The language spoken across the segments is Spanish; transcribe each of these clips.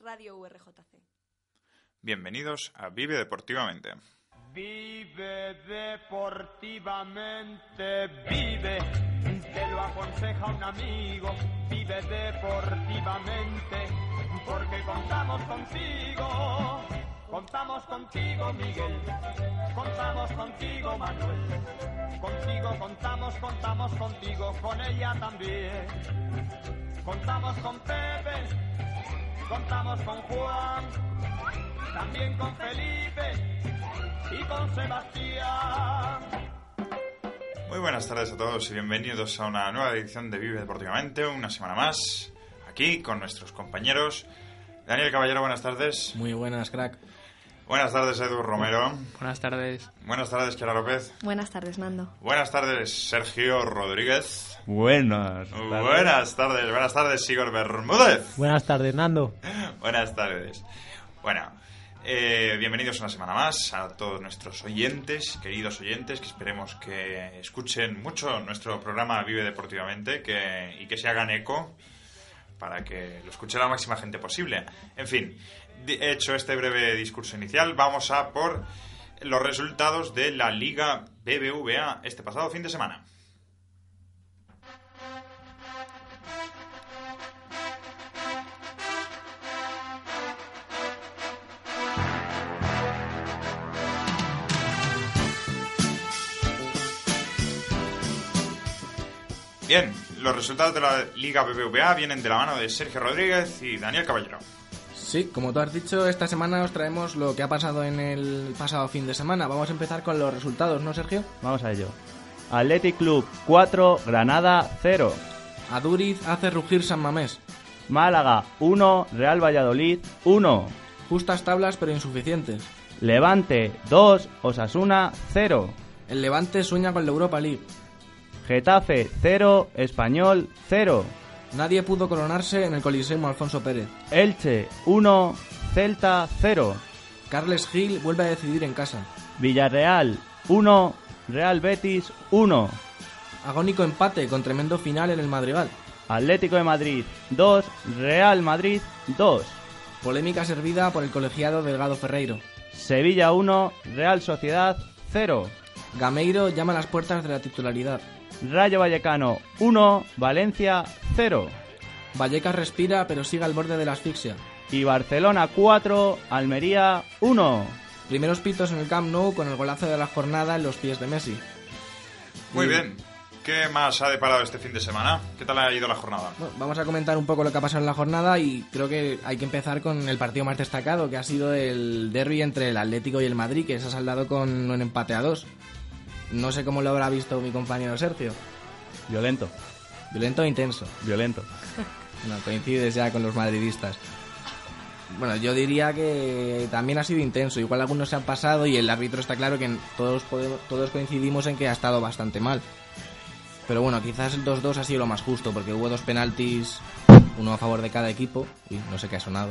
Radio URJC. Bienvenidos a Vive Deportivamente. Vive deportivamente, vive, te lo aconseja un amigo, vive deportivamente, porque contamos contigo, contamos contigo Miguel, contamos contigo Manuel, contigo contamos, contamos contigo, con ella también, contamos con Pepe, contamos con Juan, también con Felipe y con Sebastián. Muy buenas tardes a todos y bienvenidos a una nueva edición de Vive Deportivamente, una semana más, aquí con nuestros compañeros. Daniel Caballero, buenas tardes. Muy buenas, crack. Buenas tardes, Edu Romero. Buenas tardes. Buenas tardes, Kiara López. Buenas tardes, Nando. Buenas tardes, Sergio Rodríguez. Buenas. tardes. Buenas tardes, buenas tardes, Igor Bermúdez. Buenas tardes, Nando. Buenas tardes. Bueno, eh, bienvenidos una semana más a todos nuestros oyentes, queridos oyentes, que esperemos que escuchen mucho nuestro programa Vive Deportivamente que, y que se hagan eco para que lo escuche la máxima gente posible. En fin, hecho este breve discurso inicial, vamos a por los resultados de la Liga BBVA este pasado fin de semana. Bien, los resultados de la Liga BBVA vienen de la mano de Sergio Rodríguez y Daniel Caballero. Sí, como tú has dicho, esta semana os traemos lo que ha pasado en el pasado fin de semana. Vamos a empezar con los resultados, ¿no, Sergio? Vamos a ello. Athletic Club 4, Granada 0. Aduriz hace rugir San Mamés. Málaga 1, Real Valladolid 1. Justas tablas pero insuficientes. Levante 2, Osasuna 0. El Levante sueña con la Europa League. Getafe 0, Español 0. Nadie pudo coronarse en el Coliseum Alfonso Pérez. Elche 1, Celta 0. Carles Gil vuelve a decidir en casa. Villarreal 1, Real Betis 1. Agónico empate con tremendo final en el Madrigal. Atlético de Madrid 2, Real Madrid 2. Polémica servida por el colegiado Delgado Ferreiro. Sevilla 1, Real Sociedad 0. Gameiro llama a las puertas de la titularidad. Rayo Vallecano 1, Valencia 0. Vallecas respira pero sigue al borde de la asfixia. Y Barcelona 4, Almería 1. Primeros pitos en el Camp Nou con el golazo de la jornada en los pies de Messi. Muy Y- bien. ¿Qué más ha deparado este fin de semana? ¿Qué tal ha ido la jornada? Bueno, vamos a comentar un poco lo que ha pasado en la jornada y creo que hay que empezar con el partido más destacado, que ha sido el derby entre el Atlético y el Madrid, que se ha saldado con un empate a dos. No sé cómo lo habrá visto mi compañero Sergio. Violento, Violento e intenso. violento. No, coincides ya con los madridistas. Bueno, yo diría que también ha sido intenso. Igual algunos se han pasado y el árbitro está claro que todos, podemos, todos coincidimos en que ha estado bastante mal. Pero bueno, quizás el 2-2 ha sido lo más justo porque hubo dos penaltis, uno a favor de cada equipo. Y no sé qué ha sonado.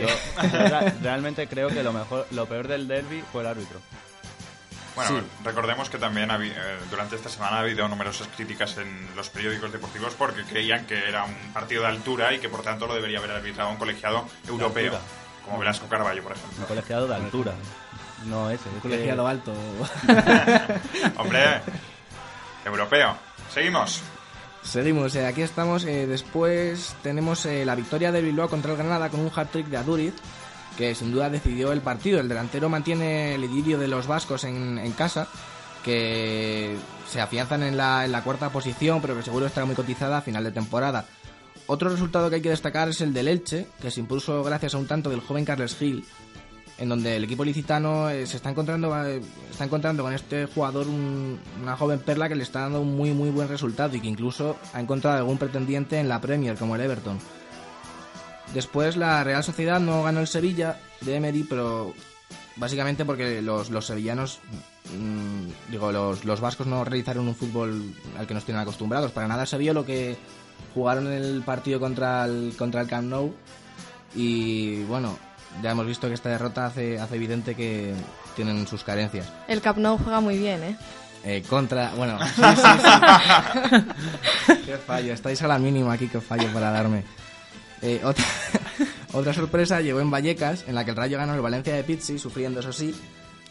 Yo re- realmente creo que lo mejor, lo peor del derby fue el árbitro. Bueno, Sí. recordemos que también eh, durante esta semana ha habido numerosas críticas en los periódicos deportivos porque creían que era un partido de altura y que por tanto lo debería haber arbitrado un colegiado europeo, como Velasco Carballo, por Un ejemplo. colegiado de altura. No ese. es que- colegiado alto. Hombre, europeo. Seguimos. Seguimos, eh, aquí estamos. eh, después tenemos eh, la victoria de Bilbao contra el Granada con un hat-trick de Aduriz, que sin duda decidió el partido. El delantero mantiene el idilio de los vascos en, en casa, que se afianzan en la, en la cuarta posición, pero que seguro estará muy cotizada a final de temporada. Otro resultado que hay que destacar es el del Elche, que se impuso gracias a un tanto del joven Carles Gil, en donde el equipo licitano eh, se está encontrando eh, está encontrando con este jugador un- una joven perla que le está dando un muy muy buen resultado y que incluso ha encontrado algún pretendiente en la Premier como el Everton. Después la Real Sociedad no ganó el Sevilla de Emery, pero básicamente porque los, los sevillanos, mm, digo, los, los vascos no realizaron un fútbol al que nos tienen acostumbrados. Para nada se vio lo que jugaron en el partido contra el, contra el Camp Nou y bueno, ya hemos visto que esta derrota hace, hace evidente que tienen sus carencias. El Camp Nou juega muy bien, ¿eh? Eh, contra, bueno, sí, sí, sí. qué fallo, estáis a la mínima aquí, qué fallo para darme. Eh, otra, otra sorpresa llegó en Vallecas, en la que el Rayo ganó el Valencia de Pizzi, sufriendo eso sí,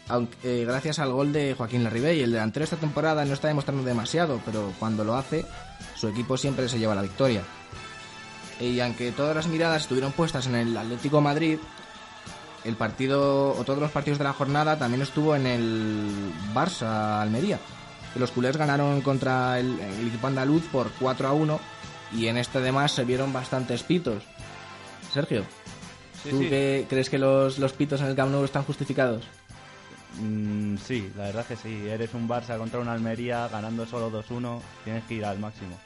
aunque, eh, gracias al gol de Joaquín Larribey. El delantero esta temporada no está demostrando demasiado, pero cuando lo hace, su equipo siempre se lleva la victoria. Y aunque todas las miradas estuvieron puestas en el Atlético Madrid, el partido o todos los partidos de la jornada también estuvo en el Barça Almería. Los culés ganaron contra el, el equipo andaluz por 4 a 1 y en este además se vieron bastantes pitos. Sergio, Sí, ¿tú sí. qué- crees que los, los pitos en el Camp Nou están justificados? Mm, sí, la verdad que sí. Eres un Barça contra una Almería ganando solo 2-1, tienes que ir al máximo.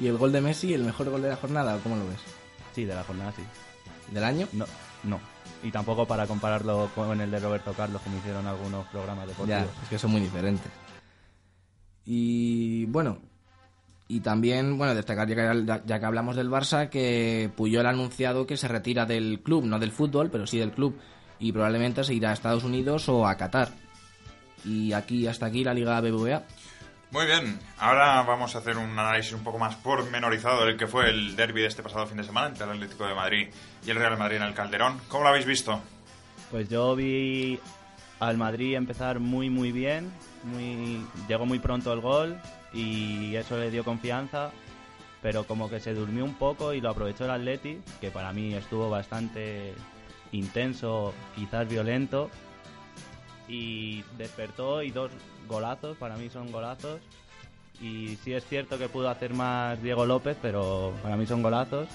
¿Y el gol de Messi, el mejor gol de la jornada o cómo lo ves? Sí, de la jornada sí. ¿Del año? No, no. Y tampoco para compararlo con el de Roberto Carlos, como hicieron algunos programas Ya, deportivos. es que son muy diferentes. Y bueno, y también, bueno, destacar ya que, ya que hablamos del Barça, que Puyol ha anunciado que se retira del club, no del fútbol, pero sí del club, y probablemente se irá a Estados Unidos o a Qatar. Y aquí, hasta aquí, la Liga BBVA. Muy bien, ahora vamos a hacer un análisis un poco más pormenorizado del que fue el derby de este pasado fin de semana entre el Atlético de Madrid y el Real Madrid en el Calderón. ¿Cómo lo habéis visto? Pues yo vi al Madrid empezar muy muy bien, muy llegó muy pronto el gol y eso le dio confianza, pero como que se durmió un poco y lo aprovechó el Atleti, que para mí estuvo bastante intenso, quizás violento y despertó y dos golazos, para mí son golazos. Y sí es cierto que pudo hacer más Diego López, pero para mí son golazos.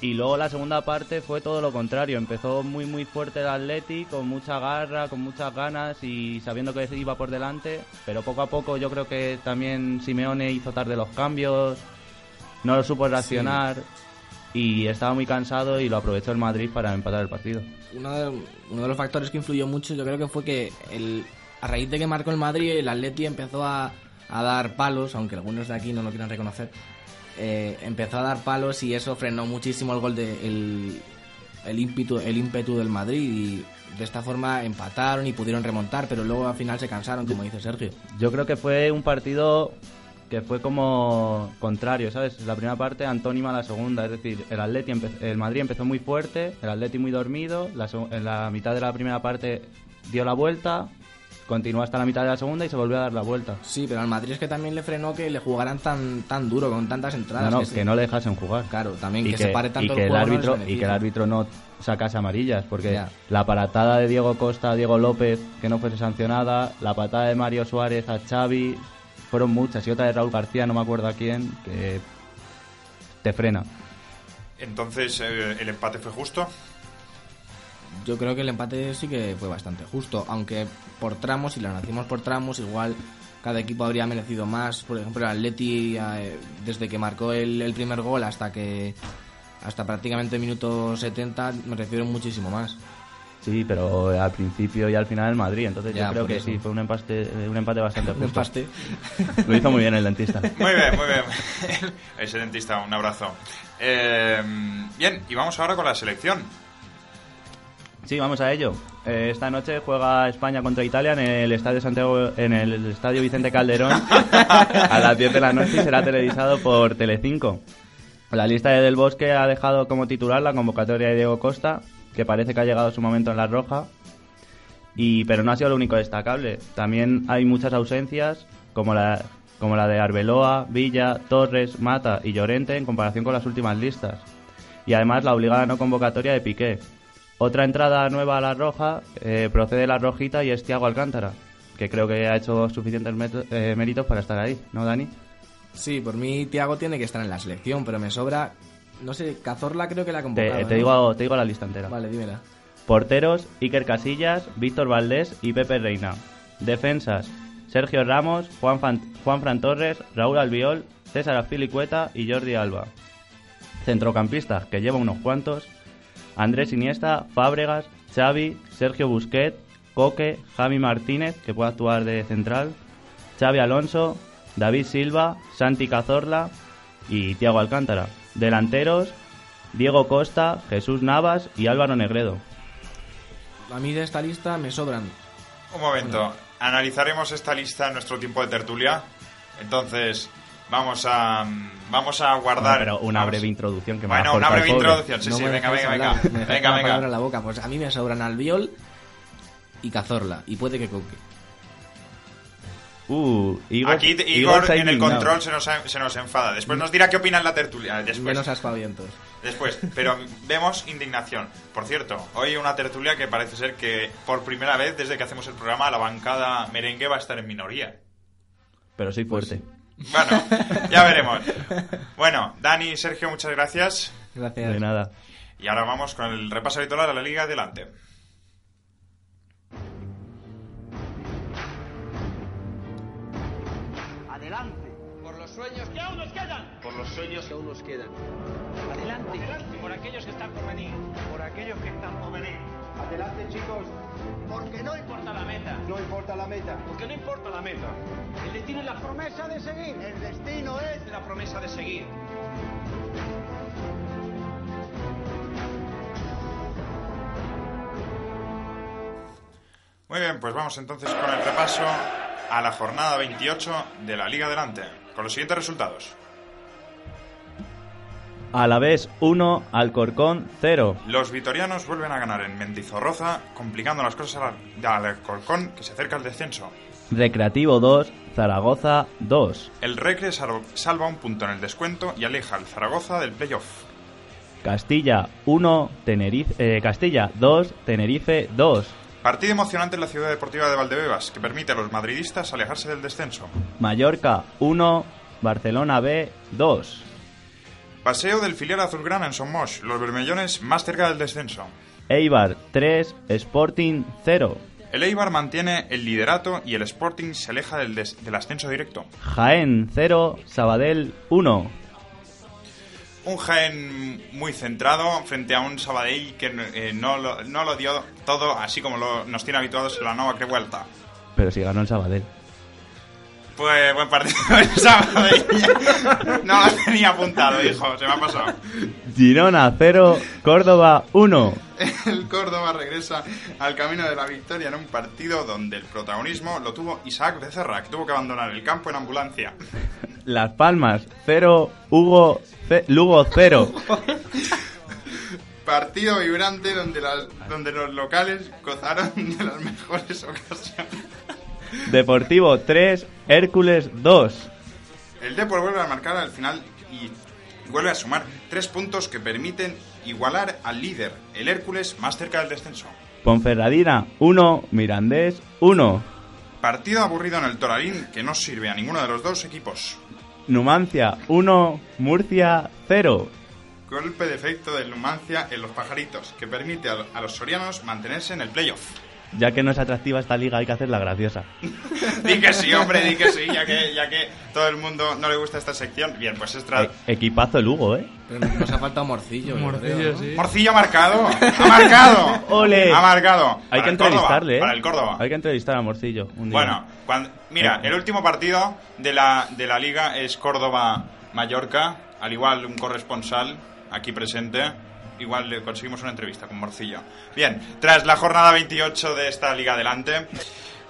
Y luego la segunda parte fue todo lo contrario. Empezó muy muy fuerte el Atleti, con mucha garra, con muchas ganas y sabiendo que iba por delante. Pero poco a poco yo creo que también Simeone hizo tarde los cambios, no lo supo reaccionar y estaba muy cansado y lo aprovechó el Madrid para empatar el partido. Uno de, uno de los factores que influyó mucho, yo creo que fue que el, a raíz de que marcó el Madrid, el Atleti empezó a, a dar palos, aunque algunos de aquí no lo quieran reconocer. Eh, empezó a dar palos y eso frenó muchísimo el gol de el, el ímpetu el ímpetu del Madrid y de esta forma empataron y pudieron remontar pero luego al final se cansaron como dice Sergio Yo creo que fue un partido que fue como contrario, ¿sabes? La primera parte antónima la segunda, es decir, el Atleti el Madrid empezó muy fuerte, el Atleti muy dormido, la seg- en la mitad de la primera parte dio la vuelta, continuó hasta la mitad de la segunda y se volvió a dar la vuelta. sí pero al Madrid es que también le frenó que le jugaran tan tan duro con tantas entradas No, no, que no le dejasen jugar. claro también y que, se pare tanto y que el no árbitro y que el árbitro no sacase amarillas porque la paratada de Diego Costa a Diego López que no fuese sancionada la patada de Mario Suárez a Xavi fueron muchas y otra de Raúl García no me acuerdo a quién que te frena Entonces, eh, ¿el empate fue justo? Yo creo que el empate sí que fue bastante justo, aunque por tramos, si lo analizamos por tramos, igual cada equipo habría merecido más. Por ejemplo, el Atleti, eh, desde que marcó el, el primer gol hasta que hasta prácticamente minuto 70, merecieron muchísimo más. sí pero al principio y al final el Madrid entonces Ya, yo creo que eso. sí fue un empate un empate bastante Un justo empate. lo hizo muy bien el dentista Muy bien, muy bien. Ese dentista, un abrazo. Eh, bien, y vamos ahora con la selección. Sí, vamos a ello. Eh, esta noche juega España contra Italia en el Estadio Santiago, en el Estadio Vicente Calderón a las 10 de la noche y será televisado por Telecinco. La lista de Del Bosque ha dejado como titular la convocatoria de Diego Costa, que parece que ha llegado su momento en la roja. Y, pero no ha sido lo único destacable. También hay muchas ausencias, como la, como la de Arbeloa, Villa, Torres, Mata y Llorente en comparación con las últimas listas. Y además la obligada no convocatoria de Piqué. Otra entrada nueva a la roja eh, procede de la rojita y es Thiago Alcántara, que creo que ha hecho suficientes eh, méritos para estar ahí, ¿no, Dani? Sí, por mí Tiago tiene que estar en la selección, pero me sobra, no sé, Cazorla creo que la ha Te, convocado. te ¿no? digo, te digo la lista entera. Vale, dímela. Porteros, Iker Casillas, Víctor Valdés y Pepe Reina. Defensas, Sergio Ramos, Juan, Fan- Juan Fran Torres, Raúl Albiol, César Azpilicueta y Jordi Alba. Centrocampistas, que lleva unos cuantos, Andrés Iniesta, Fábregas, Xavi, Sergio Busquet, Coque, Javi Martínez, que puede actuar de central, Xavi Alonso, David Silva, Santi Cazorla y Tiago Alcántara. Delanteros, Diego Costa, Jesús Navas y Álvaro Negredo. A mí de esta lista me sobran. Un momento, analizaremos esta lista en nuestro tiempo de tertulia. Entonces, vamos a vamos a guardar. Bueno, pero una vamos- breve introducción que me Bueno, una breve introducción. Sí, No sí, me venga, venga, venga. me Venga, venga. la boca. Pues a mí me sobran Albiol y Cazorla. Y puede que Coque. Uh, Igor, Aquí Igor en el control se nos, se nos enfada. Después nos dirá qué opina en la tertulia. Después, Menos aspavientos. después. Pero vemos indignación. Por cierto, hoy una tertulia que parece ser que por primera vez desde que hacemos el programa la bancada merengue va a estar en minoría. Pero soy fuerte. Bueno, ya veremos. Bueno, Dani y Sergio, muchas gracias. Gracias. De nada. Y ahora vamos con el repaso habitual a la liga adelante. Adelante. Por los sueños que aún nos quedan. Por los sueños que aún nos quedan. Adelante. Por aquellos que están por venir. Por aquellos que están por venir. Chicos, Porque no importa la meta. no importa la meta. Porque no importa la meta. El destino es la promesa de seguir. El destino es La promesa de seguir. Muy bien, pues vamos entonces con el repaso a la jornada 28 de la Liga Adelante, con los siguientes resultados. A la vez 1, Alcorcón 0. Los vitorianos vuelven a ganar en Mendizorroza, complicando las cosas al al Alcorcón, que se acerca al descenso. Recreativo 2, Zaragoza 2. El Recre sal- salva un punto en el descuento y aleja al Zaragoza del playoff. Castilla 1, Tenerife, eh, Castilla 2, Tenerife 2. Partido emocionante en la ciudad deportiva de Valdebebas, que permite a los madridistas alejarse del descenso. Mallorca 1, Barcelona B 2. Paseo del filial azulgrana en Somos, los bermellones más cerca del descenso. Eibar 3, Sporting 0. El Eibar mantiene el liderato y el Sporting se aleja del, del ascenso directo. Jaén 0, Sabadell 1. Un Jaén muy centrado frente a un Sabadell que eh, no, lo, no lo dio todo así como lo- nos tiene habituados en la nueva Crevuelta. Pero si ganó el Sabadell. Pues buen partido el Sabadell. No lo tenía apuntado, hijo, se me ha pasado. Girona 0, Córdoba 1. El Córdoba regresa al camino de la victoria en un partido donde el protagonismo lo tuvo Isaac Becerra, que tuvo que abandonar el campo en ambulancia. Las Palmas 0, Hugo Lugo 0. Partido vibrante donde, las- donde los locales gozaron de las mejores ocasiones. Deportivo 3, Hércules 2. El Depor vuelve a marcar al final y vuelve a sumar tres puntos que permiten igualar al líder, el Hércules, más cerca del descenso. Ponferradina 1, Mirandés 1. Partido aburrido en el Toralín que no sirve a ninguno de los dos equipos. Numancia 1, Murcia 0. Golpe de efecto del Numancia en los pajaritos, que permite a, a los sorianos mantenerse en el playoff. Ya que no es atractiva esta liga, hay que hacerla graciosa. Di que sí, hombre, di que sí, ya que, ya que todo el mundo no le gusta esta sección. Bien, pues es tra- E- equipazo el Hugo, ¿eh? Pero nos ha faltado Morcillo. yo creo, ¿no? Morcillo ha marcado, ha marcado. ¡Ole! Ha marcado. Hay Para que el Córdoba, entrevistarle, ¿eh? Para el Córdoba. Hay que entrevistar a Morcillo un día. Bueno, cuando- mira, el último partido de la, de la liga es Córdoba-Mallorca. Al igual, un corresponsal aquí presente. Igual le conseguimos una entrevista con Morcillo. Bien, tras la jornada 28 de esta liga adelante,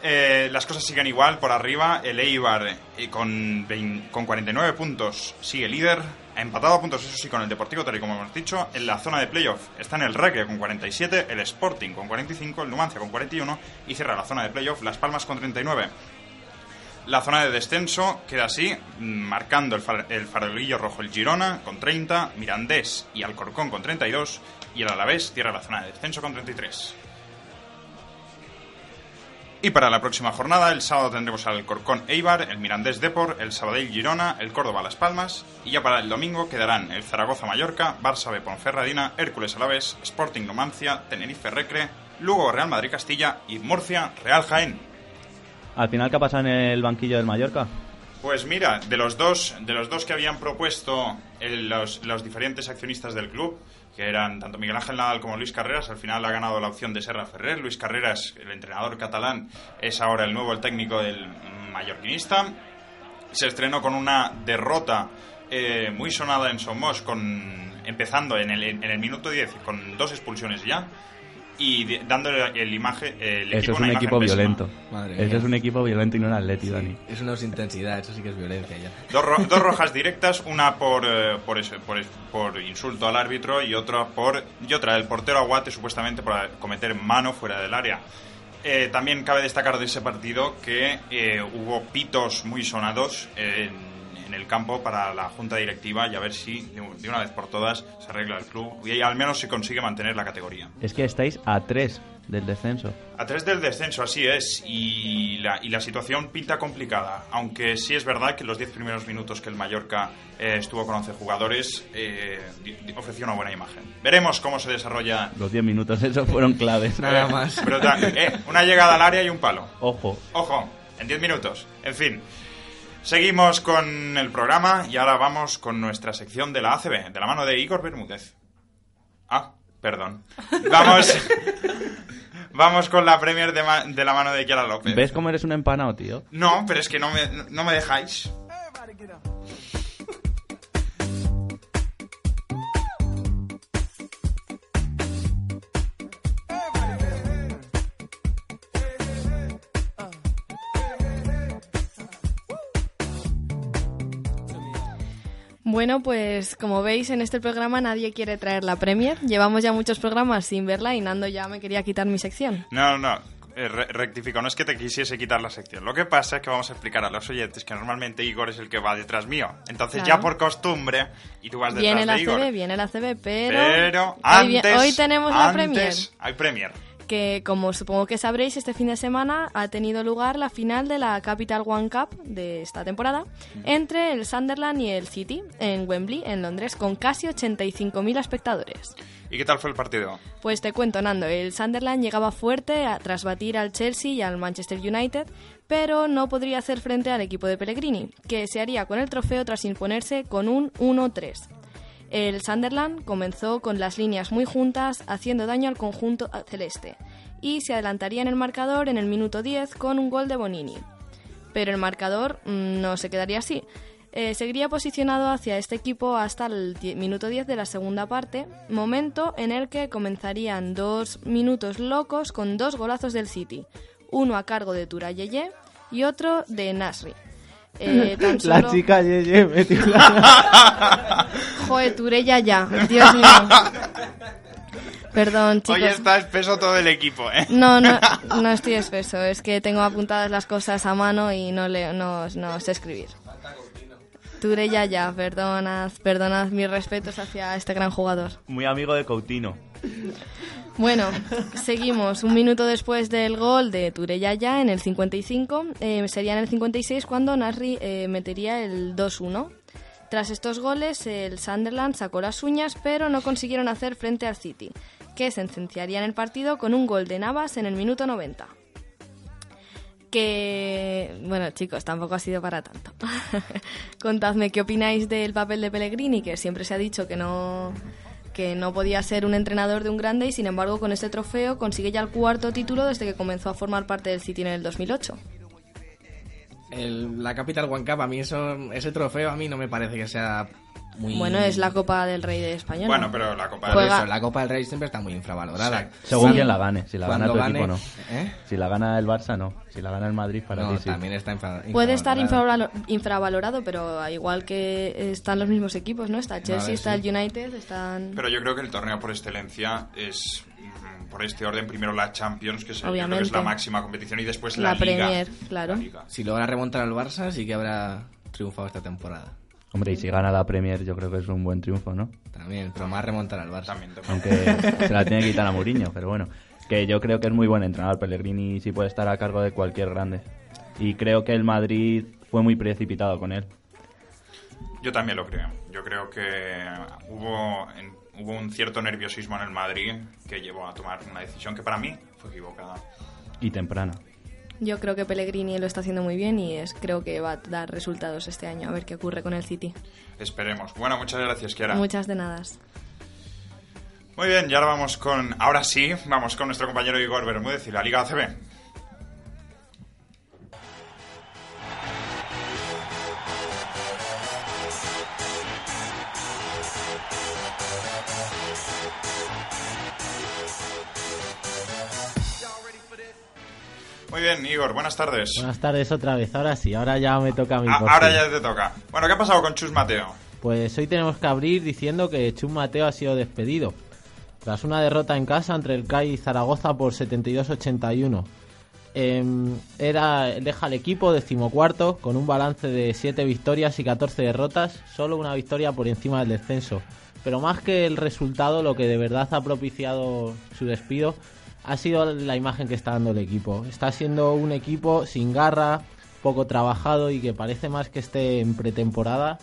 eh, las cosas siguen igual por arriba. El Eibar eh, con, 20 con 49 puntos sigue líder. Ha empatado a puntos, eso sí, con el Deportivo, tal y como hemos dicho. En la zona de playoff está en el Recre con 47, el Sporting con 45, el Numancia con 41 y cierra la zona de playoff Las Palmas con 39. La zona de descenso queda así, mm, marcando el, far- farolillo rojo el Girona con 30, Mirandés y Alcorcón con 32 y el Alavés cierra la zona de descenso con 33. Y para la próxima jornada, el sábado tendremos al Corcón Eibar, el Mirandés Depor, el Sabadell Girona, el Córdoba Las Palmas. Y ya para el domingo quedarán el Zaragoza Mallorca, Barça B Ponferradina, Hércules Alaves, Sporting Numancia, Tenerife Recre, Lugo Real Madrid Castilla y Murcia Real Jaén. Al final, ¿qué ha pasado en el banquillo del Mallorca? Pues mira, de los dos, de los dos que habían propuesto el- los, los diferentes accionistas del club, que eran tanto Miguel Ángel Nadal como Luis Carreras, al final ha ganado la opción de Serra Ferrer. Luis Carreras, el entrenador catalán, es ahora el nuevo el técnico del mallorquinista. Se estrenó con una derrota eh, muy sonada en Somos, con, empezando en el, en el minuto 10 con dos expulsiones ya y dándole el imagen el Eso es una un equipo violento. Madre Eso mía. es un equipo violento y no un atleti, Dani. Eso no es intensidad, eso sí que es violencia ya. Dos, ro- dos rojas directas, una por, eh, por, eso- por, por insulto al árbitro y otra por y otra del portero Aguate supuestamente por cometer mano fuera del área. Eh, también cabe destacar de ese partido que eh, hubo pitos muy sonados en, en el campo para la junta directiva y a ver si de, una vez por todas se arregla el club y al menos se consigue mantener la categoría. Es que estáis a tres del descenso. A tres del descenso, así es, y la, y la situación pinta complicada, aunque sí es verdad que los 10 primeros minutos que el Mallorca eh, estuvo con 11 jugadores eh, ofreció una buena imagen. Veremos cómo se desarrolla. Los 10 minutos esos fueron claves. Nada más. Pero eh, una llegada al área y un palo. Ojo. Ojo, en 10 minutos. En fin. Seguimos con el programa y ahora vamos con nuestra sección de la ACB, de la mano de Igor Bermúdez. Ah, perdón. Vamos, vamos con la Premier de, ma- de la mano de Kiara López. ¿Ves cómo eres un empanado, tío? No, pero es que no me, no me dejáis. Bueno, pues como veis en este programa nadie quiere traer la Premier. Llevamos ya muchos programas sin verla y Nando ya me quería quitar mi sección. No, no, eh, re- rectifico, no es que te quisiese quitar la sección. Lo que pasa es que vamos a explicar a los oyentes que normalmente Igor es el que va detrás mío. Entonces Claro. ya por costumbre, y tú vas detrás Viene la de Igor. CB, viene la CB, pero, Pero hoy, antes, hoy tenemos la antes Premier. Hay Premier. Que como supongo que sabréis, este fin de semana ha tenido lugar la final de la Capital One Cup de esta temporada entre el Sunderland y el City en Wembley, en Londres, con casi 85.000 espectadores. ¿Y qué tal fue el partido? Pues te cuento, Nando, el Sunderland llegaba fuerte a- tras batir al Chelsea y al Manchester United, pero no podría hacer frente al equipo de Pellegrini, que se haría con el trofeo tras imponerse con un 1-3. El Sunderland comenzó con las líneas muy juntas, haciendo daño al conjunto celeste, y se adelantaría en el marcador en el minuto 10 con un gol de Bonini. Pero el marcador mm, no se quedaría así. Eh, seguiría posicionado hacia este equipo hasta el minuto 10 de la segunda parte, momento en el que comenzarían dos minutos locos con dos golazos del City, uno a cargo de Turayeye y otro de Nasri. Eh, tan La chica Yeye metió la... Joder, Turella ya, Dios mío. Perdón, chicos. Hoy está espeso todo el equipo, ¿eh? No, no, no estoy espeso, es que tengo apuntadas las cosas a mano y no, leo, no, no sé escribir. Turella ya, perdonad, perdonad mis respetos hacia este gran jugador. Muy amigo de Coutinho. Bueno, seguimos. Un minuto después del gol de Tureyaya en el 55, eh, sería en el 56 cuando Nasri eh, metería el 2-1. Tras estos goles, el Sunderland sacó las uñas, pero no consiguieron hacer frente al City, que sentenciaría en el partido con un gol de Navas en el minuto 90. Que, bueno, chicos, tampoco ha sido para tanto. Contadme qué opináis del papel de Pellegrini, que siempre se ha dicho que no que no podía ser un entrenador de un grande y sin embargo con este trofeo consigue ya el cuarto título desde que comenzó a formar parte del City en el 2008. El- la Capital One Cup, a mí eso, ese trofeo a mí no me parece que sea muy... Bueno, es la Copa del Rey de España. ¿no? Bueno, pero la Copa Juega- eso, la Copa del Rey siempre está muy infravalorada. Según Sí. quien la gane. Si la gana tu equipo, no. ¿eh? Si la gana el Barça, no. Si la gana el Madrid, para No, ti sí. también está infra- Puede estar infravalorado, pero igual que están los mismos equipos, ¿no? Está el Chelsea, ver, está sí. el United, están... Pero yo creo que el torneo por excelencia es, mm, por este orden, primero la Champions, que es, yo creo que es Obviamente. la máxima competición, y después la, La Liga. Premier, claro. La Liga. Si logra remontar al Barça, sí que habrá triunfado esta temporada. Hombre, y si gana la Premier, yo creo que es un buen triunfo, ¿no? También, pero más remontar al Barça. También, también. Aunque se la tiene que quitar a Mourinho, pero bueno. que yo creo que es muy buen entrenador Pellegrini y sí puede estar a cargo de cualquier grande. Y creo que el Madrid fue muy precipitado con él. Yo también lo creo. Yo creo que hubo, en- hubo un cierto nerviosismo en el Madrid que llevó a tomar una decisión que para mí fue equivocada. Y temprana. Yo creo que Pellegrini lo está haciendo muy bien y es, creo que va a dar resultados este año. A ver qué ocurre con el City. Esperemos. Bueno, muchas gracias, Kiara. Muchas de nada. Muy bien, y ahora vamos con. Ahora sí, vamos con nuestro compañero Igor Bermúdez y la Liga ACB. Muy bien, Igor, buenas tardes. Buenas tardes otra vez, ahora sí, ahora ya me toca a mí. A- por ahora ya te toca. Bueno, ¿qué ha pasado con Chus Mateo? Pues hoy tenemos que abrir diciendo que Chus Mateo ha sido despedido. Tras una derrota en casa entre el CAI y Zaragoza por 72-81. Em, era, deja el equipo decimocuarto con un balance de 7 victorias y 14 derrotas, solo una victoria por encima del descenso. Pero más que el resultado, lo que de verdad ha propiciado su despido ha sido la imagen que está dando el equipo. Está siendo un equipo sin garra, poco trabajado y que parece más que esté en pretemporada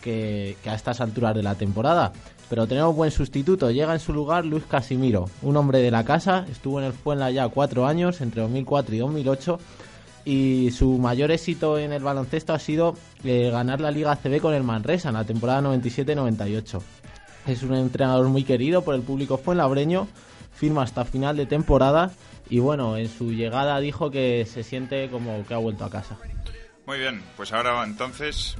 que, a estas alturas de la temporada. Pero tenemos buen sustituto. Llega en su lugar Luis Casimiro, un hombre de la casa. Estuvo en el Fuenla ya cuatro años, entre 2004 y 2008. Y su mayor éxito en el baloncesto ha sido eh, ganar la Liga CB con el Manresa en la temporada 97-98. Es un entrenador muy querido por el público fuenlabreño. Firma hasta final de temporada. Y bueno, en su llegada dijo que se siente como que ha vuelto a casa. Muy bien, pues ahora entonces.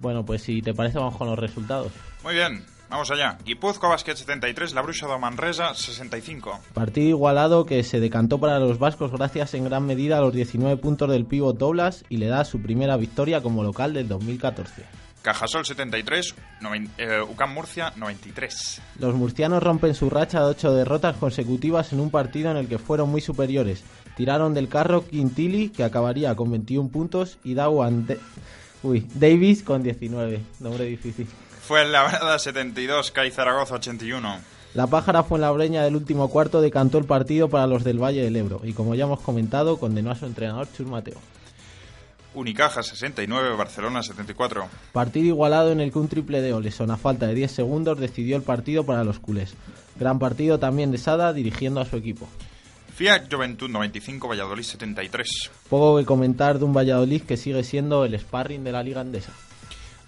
Bueno, pues si te parece, vamos con los resultados. Muy bien, vamos allá. Guipúzcoa Basket 73, La Bruja de Manresa 65. Partido igualado que se decantó para los vascos gracias en gran medida a los 19 puntos del pívot Doblas y le da su primera victoria como local del 2014. Cajasol 73, noven- eh, UCAM Murcia 93. Los murcianos rompen su racha de 8 derrotas consecutivas en un partido en el que fueron muy superiores. Tiraron del carro Quintili, que acabaría con 21 puntos, y Dawan De- Uy, Davis con 19. Nombre difícil. Fue en la Brada 72, CAI Zaragoza 81. La pájara fue en la breña del último cuarto, decantó el partido para los del Valle del Ebro y como ya hemos comentado, condenó a su entrenador Chus Mateo. Unicaja 69, Barcelona 74. Partido igualado en el que un triple de Oleson a falta de 10 segundos decidió el partido para los culés. Gran partido también de Sada dirigiendo a su equipo. Fiat Juventud 95, Valladolid 73. Poco que comentar de un Valladolid que sigue siendo el sparring de la liga andesa.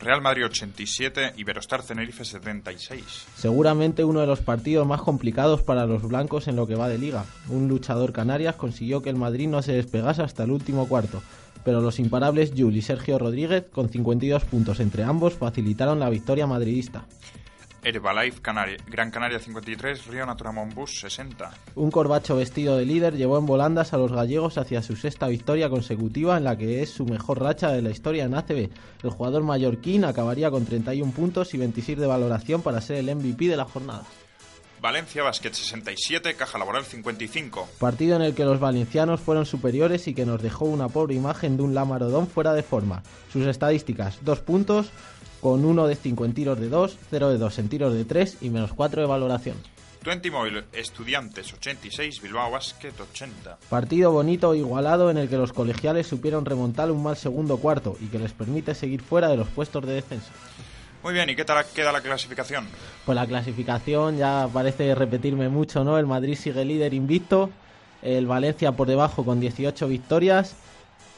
Real Madrid 87, Iberostar Tenerife 76. Seguramente uno de los partidos más complicados para los blancos en lo que va de liga. Un luchador Canarias consiguió que el Madrid no se despegase hasta el último cuarto, pero los imparables Jul y Sergio Rodríguez, con 52 puntos entre ambos, facilitaron la victoria madridista. Herbalife Canaria- Gran Canaria 53, Río Natura Monbus 60. Un corbacho vestido de líder llevó en volandas a los gallegos hacia su sexta victoria consecutiva en la que es su mejor racha de la historia en ACB. El jugador mallorquín acabaría con 31 puntos y 26 de valoración para ser el MVP de la jornada. Valencia Basket 67, Caja Laboral 55. Partido en el que los valencianos fueron superiores y que nos dejó una pobre imagen de un Lamarodón fuera de forma. Sus estadísticas, 2 puntos, con 1 de 5 en tiros de 2, 0 de 2 en tiros de 3 y menos 4 de valoración. 20 Móvil Estudiantes 86, Bilbao Basket 80. Partido bonito e igualado en el que los colegiales supieron remontar un mal segundo cuarto y que les permite seguir fuera de los puestos de defensa. Muy bien, ¿y qué tal queda la clasificación? Pues la clasificación ya parece repetirme mucho, ¿no? El Madrid sigue líder invicto, el Valencia por debajo con 18 victorias,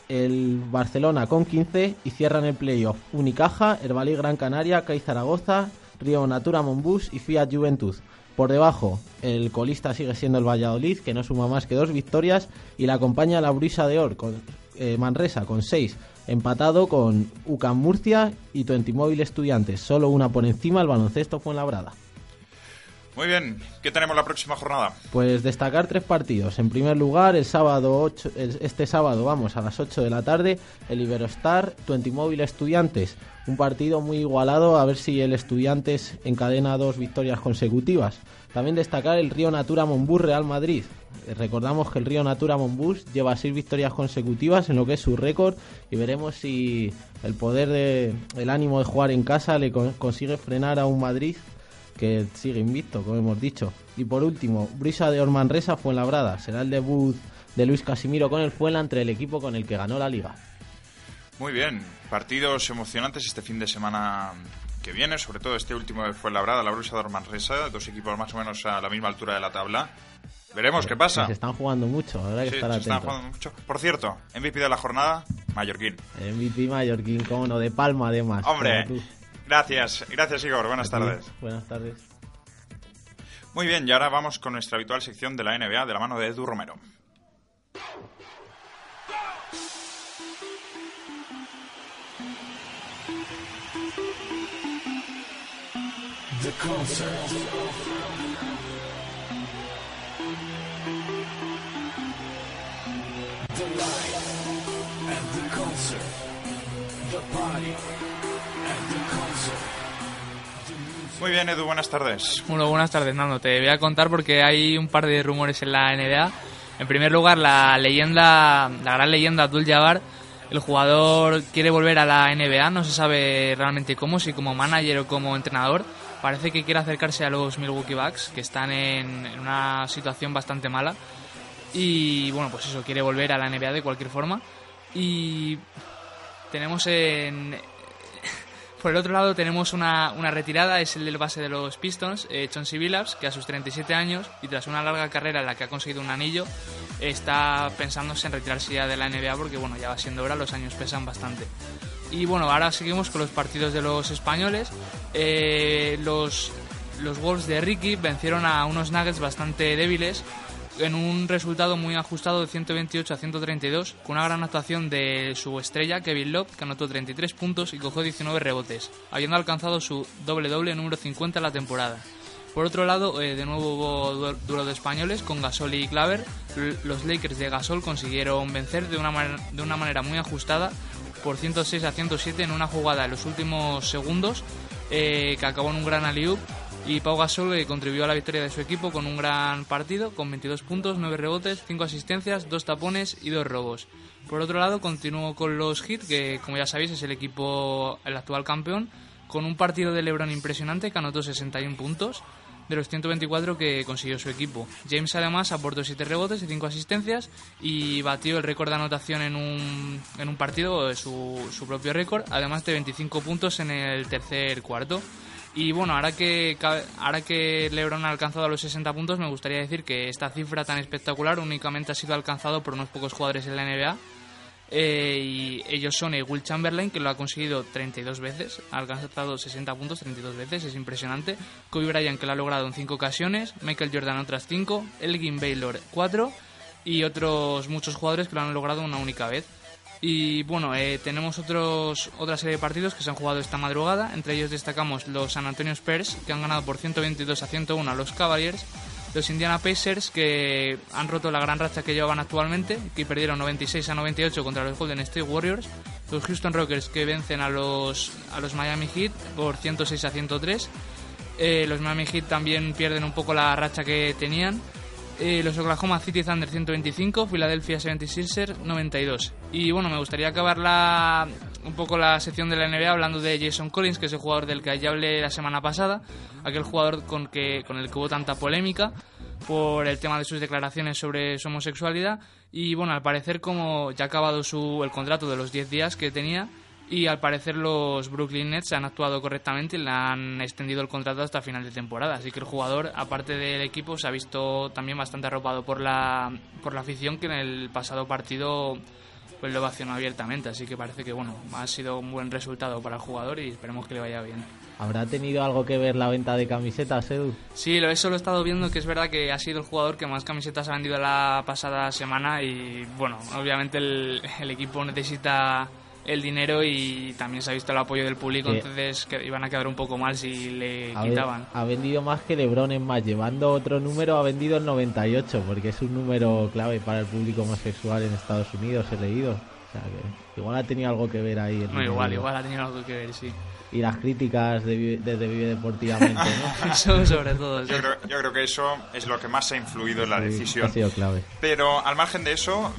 el Barcelona con 15 y cierran el playoff Unicaja, Herbalí Gran Canaria, CAI Zaragoza, Río Natura Monbus y Fiat Juventud. Por debajo, el colista sigue siendo el Valladolid, que no suma más que dos victorias, y la acompaña la Brisa de Or, con, eh, Manresa, con seis, empatado con UCAM Murcia y Tuentimóvil Estudiantes, solo una por encima el baloncesto fue en labrada. Muy bien, ¿qué tenemos la próxima jornada? Pues destacar tres partidos. En primer lugar, el sábado ocho- el- este sábado, vamos, a las 8 de la tarde, el Iberostar Tuentimóvil Estudiantes. Un partido muy igualado, a ver si el Estudiantes encadena dos victorias consecutivas. También destacar el Río Natura Monbus Real Madrid. Eh, Recordamos que el Río Natura Monbus lleva seis victorias consecutivas en lo que es su récord y veremos si el poder de el ánimo de jugar en casa le con- consigue frenar a un Madrid que sigue invicto, como hemos dicho. Y por último, Brisa de Ormanresa Fuenlabrada. Será el debut de Luis Casimiro con el Fuenla entre el equipo con el que ganó la liga. Muy bien, partidos emocionantes este fin de semana que viene, sobre todo este último de Fuenlabrada, la Brusa de Ormanresa, dos equipos más o menos a la misma altura de la tabla. Veremos qué pasa. Se están jugando mucho, habrá que Sí, estar se están jugando mucho. Por cierto, MVP de la jornada, Mallorquín. MVP Mallorquín, cómo no, de Palma además. Hombre, gracias, gracias Igor, buenas tardes. Buenas tardes. Muy bien, y ahora vamos con nuestra habitual sección de la NBA de la mano de Edu Romero. The concert. The light and the concert. The party and the concert. Muy bien, Edu, buenas tardes. Bueno, buenas tardes, Nando. Te voy a contar porque hay un par de rumores en la NBA. En primer lugar, la leyenda, la gran leyenda Abdul Jabbar, el jugador quiere volver a la NBA, no se sabe realmente cómo, si como manager o como entrenador. Parece que quiere acercarse a los Milwaukee Bucks, que están en, una situación bastante mala. Y bueno, pues eso, quiere volver a la NBA de cualquier forma. Y tenemos en, por el otro lado tenemos una, una retirada, es el del base de los Pistons, eh, Chauncey que a sus 37 años y tras una larga carrera en la que ha conseguido un anillo, está pensándose en retirarse ya de la NBA porque bueno, ya va siendo hora, los años pesan bastante. Y bueno, ahora seguimos con los partidos de los españoles. Eh, los, los Wolves de Ricky vencieron a unos Nuggets bastante débiles en un resultado muy ajustado de 128 a 132, con una gran actuación de su estrella, Kevin Love, que anotó 33 puntos y cogió 19 rebotes, habiendo alcanzado su doble-doble número 50 en la temporada. Por otro lado, eh, de nuevo hubo du- duelo de españoles con Gasol y Claver. Los Lakers de Gasol consiguieron vencer de una, de una manera muy ajustada por 106 a 107 en una jugada en los últimos segundos eh, que acabó en un gran alley y Pau Gasol eh, contribuyó a la victoria de su equipo con un gran partido, con 22 puntos, 9 rebotes, 5 asistencias, 2 tapones y 2 robos. Por otro lado, continuó con los Heat, que como ya sabéis es el equipo, el actual campeón, con un partido de LeBron impresionante que anotó 61 puntos de los 124 que consiguió su equipo. James además aportó 7 rebotes y 5 asistencias y batió el récord de anotación en un, en un partido, eh, su, su propio récord, además de 25 puntos en el tercer cuarto. Y bueno, ahora que, ahora que LeBron ha alcanzado los 60 puntos, me gustaría decir que esta cifra tan espectacular únicamente ha sido alcanzado por unos pocos jugadores en la NBA. Eh, y ellos son eh, Will Chamberlain, que lo ha conseguido 32 veces, ha alcanzado 60 puntos 32 veces, es impresionante. Kobe Bryant, que lo ha logrado en 5 ocasiones. Michael Jordan, otras 5. Elgin Baylor, 4. Y otros muchos jugadores que lo han logrado una única vez. Y bueno, eh, tenemos otros, otra serie de partidos que se han jugado esta madrugada. Entre ellos destacamos los San Antonio Spurs, que han ganado por 122 a 101 a los Cavaliers. Los Indiana Pacers, que han roto la gran racha que llevaban actualmente, que perdieron 96 a 98 contra los Golden State Warriors. Los Houston Rockets, que vencen a los, a los Miami Heat por 106 a 103. Eh, los Miami Heat también pierden un poco la racha que tenían. Eh, los Oklahoma City Thunder 125, Philadelphia 76ers 92. Y bueno, me gustaría acabar la, un poco la sección de la NBA hablando de Jason Collins, que es el jugador del que ya hablé la semana pasada, aquel jugador con, que, con el que hubo tanta polémica por el tema de sus declaraciones sobre su homosexualidad. Y bueno, al parecer como ya ha acabado su, el contrato de los 10 días que tenía, y al parecer los Brooklyn Nets han actuado correctamente y le han extendido el contrato hasta final de temporada. Así que el jugador, aparte del equipo, se ha visto también bastante arropado por la, por la afición que en el pasado partido pues lo ovacionó abiertamente. Así que parece que bueno, ha sido un buen resultado para el jugador y esperemos que le vaya bien. ¿Habrá tenido algo que ver la venta de camisetas, Edu? Sí, lo, eso lo he estado viendo, que es verdad que ha sido el jugador que más camisetas ha vendido la pasada semana y bueno, obviamente el, el equipo necesita el dinero y también se ha visto el apoyo del público, entonces que iban a quedar un poco mal si le Ha, quitaban. ha vendido más que Lebron en más. Llevando otro número, ha vendido el 98, porque es un número clave para el público homosexual en Estados Unidos, he leído. O sea que igual ha tenido algo que ver ahí. el No, igual, igual ha tenido algo que ver, sí. Y las críticas de, Vive- desde Vive Deportivamente, ¿no? Eso sobre todo. Yo creo, yo creo que eso es lo que más ha influido en la Sí, decisión. Ha sido clave. Pero al margen de eso,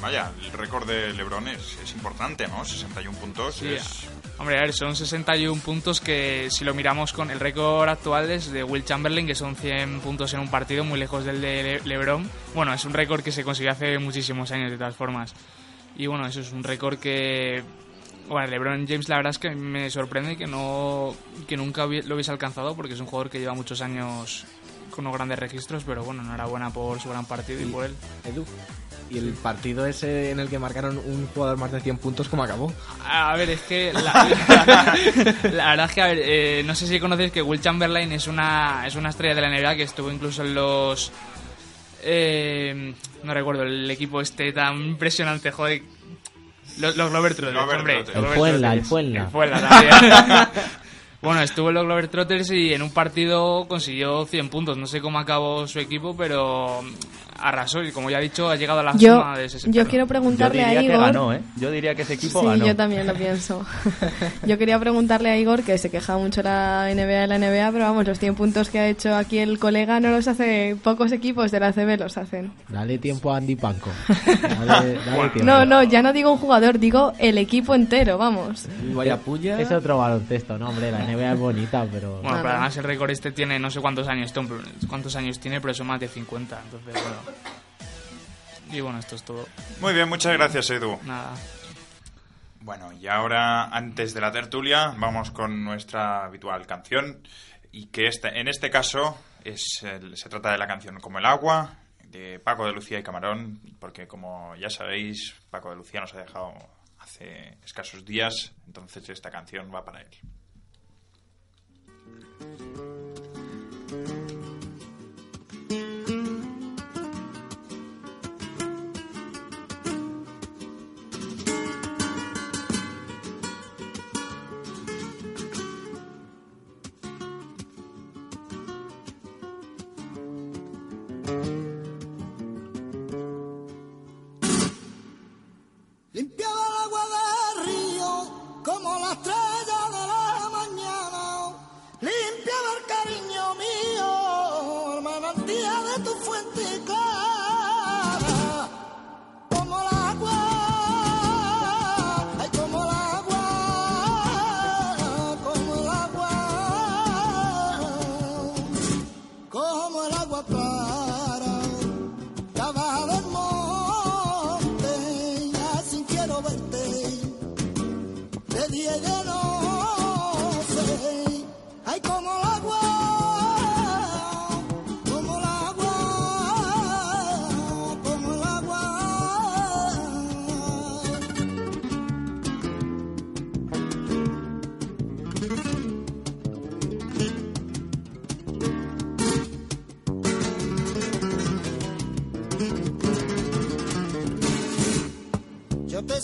vaya, el récord de LeBron es, es importante, ¿no? 61 puntos. Sí, es- Hombre, a ver, son 61 puntos que si lo miramos con el récord actual es de Will Chamberlain, que son 100 puntos en un partido, muy lejos del de Le- LeBron. Bueno, es un récord que se consiguió hace muchísimos años, de todas formas. Y bueno, eso es un récord que... Bueno, LeBron James la verdad es que me sorprende que no que nunca lo hubiese alcanzado porque es un jugador que lleva muchos años con unos grandes registros, pero bueno, enhorabuena por su gran partido y por él. Edu. Y el partido ese en el que marcaron un jugador más de 100 puntos, ¿cómo acabó? A ver, es que la, la- la verdad es que, a ver, eh, no sé si conocéis que Will Chamberlain es una, es una estrella de la NBA que estuvo incluso en los... eh, no recuerdo, el equipo este tan impresionante, joder. Los, los Globetrotters, Globetrotters. hombre. El Fuenla, el Fuenla. El Fuenla. Bueno, estuvo en los Globetrotters y en un partido consiguió 100 puntos. No sé cómo acabó su equipo, pero arrasó y como ya he dicho, ha llegado a la Yo, suma de 60. yo quiero Yo preguntarle a diría que Igor. ganó, ¿eh? Yo diría que ese equipo sí, ganó. yo también lo pienso. yo quería preguntarle a Igor, que se queja mucho la NBA de la NBA, pero vamos, los 100 puntos que ha hecho aquí el colega no los hace pocos equipos de la CB, los hacen. Dale tiempo a Andy Panco. Dale, dale tiempo. No, no, ya no digo un jugador, digo el equipo entero, vamos. Vaya puya. Es otro baloncesto, no, hombre, la NBA es bonita, pero... Bueno, pero además el récord este tiene no sé cuántos años, Tom, cuántos años tiene, pero son más de 50, entonces bueno. Y bueno, esto es todo. Muy bien, muchas gracias, Edu. Nada. Bueno, y ahora, antes de la tertulia, vamos con nuestra habitual canción. Y que este, en este caso es se trata de la canción Como el agua, de Paco de Lucía y Camarón, porque como ya sabéis, Paco de Lucía nos ha dejado hace escasos días, entonces esta canción va para él. Como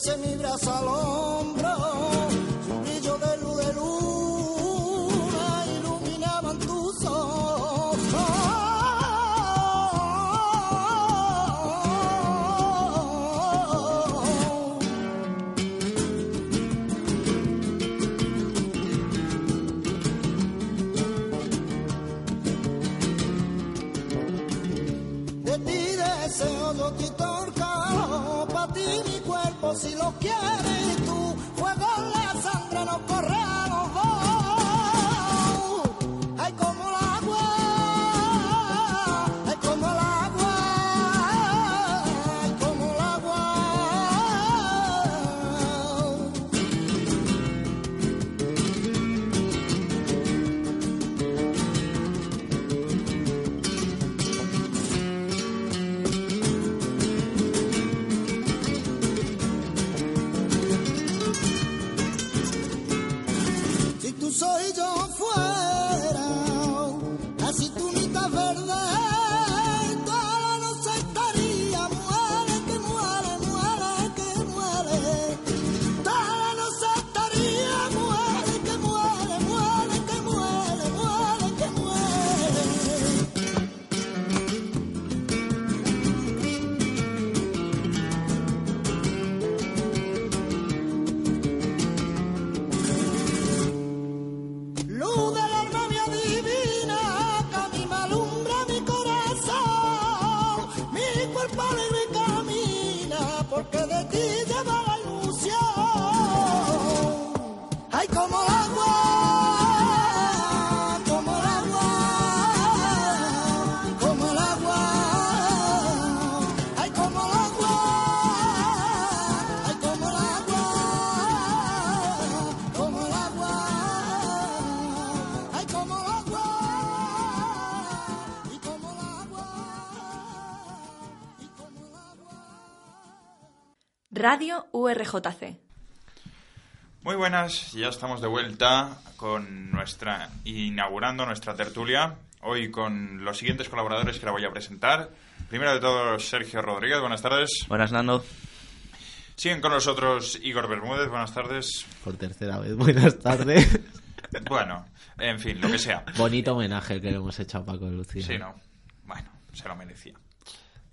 Yo te eché mi Radio URJC. Muy buenas, ya estamos de vuelta con nuestra inaugurando nuestra tertulia. Hoy con los siguientes colaboradores que la voy a presentar. Primero de todo, Sergio Rodríguez, buenas tardes. Buenas, Nando. Siguen con nosotros Igor Bermúdez, buenas tardes. Por tercera vez, buenas tardes. Bueno, en fin, lo que sea. Bonito homenaje que le hemos hecho a Paco Lucía. Sí, no. Bueno, se lo merecía.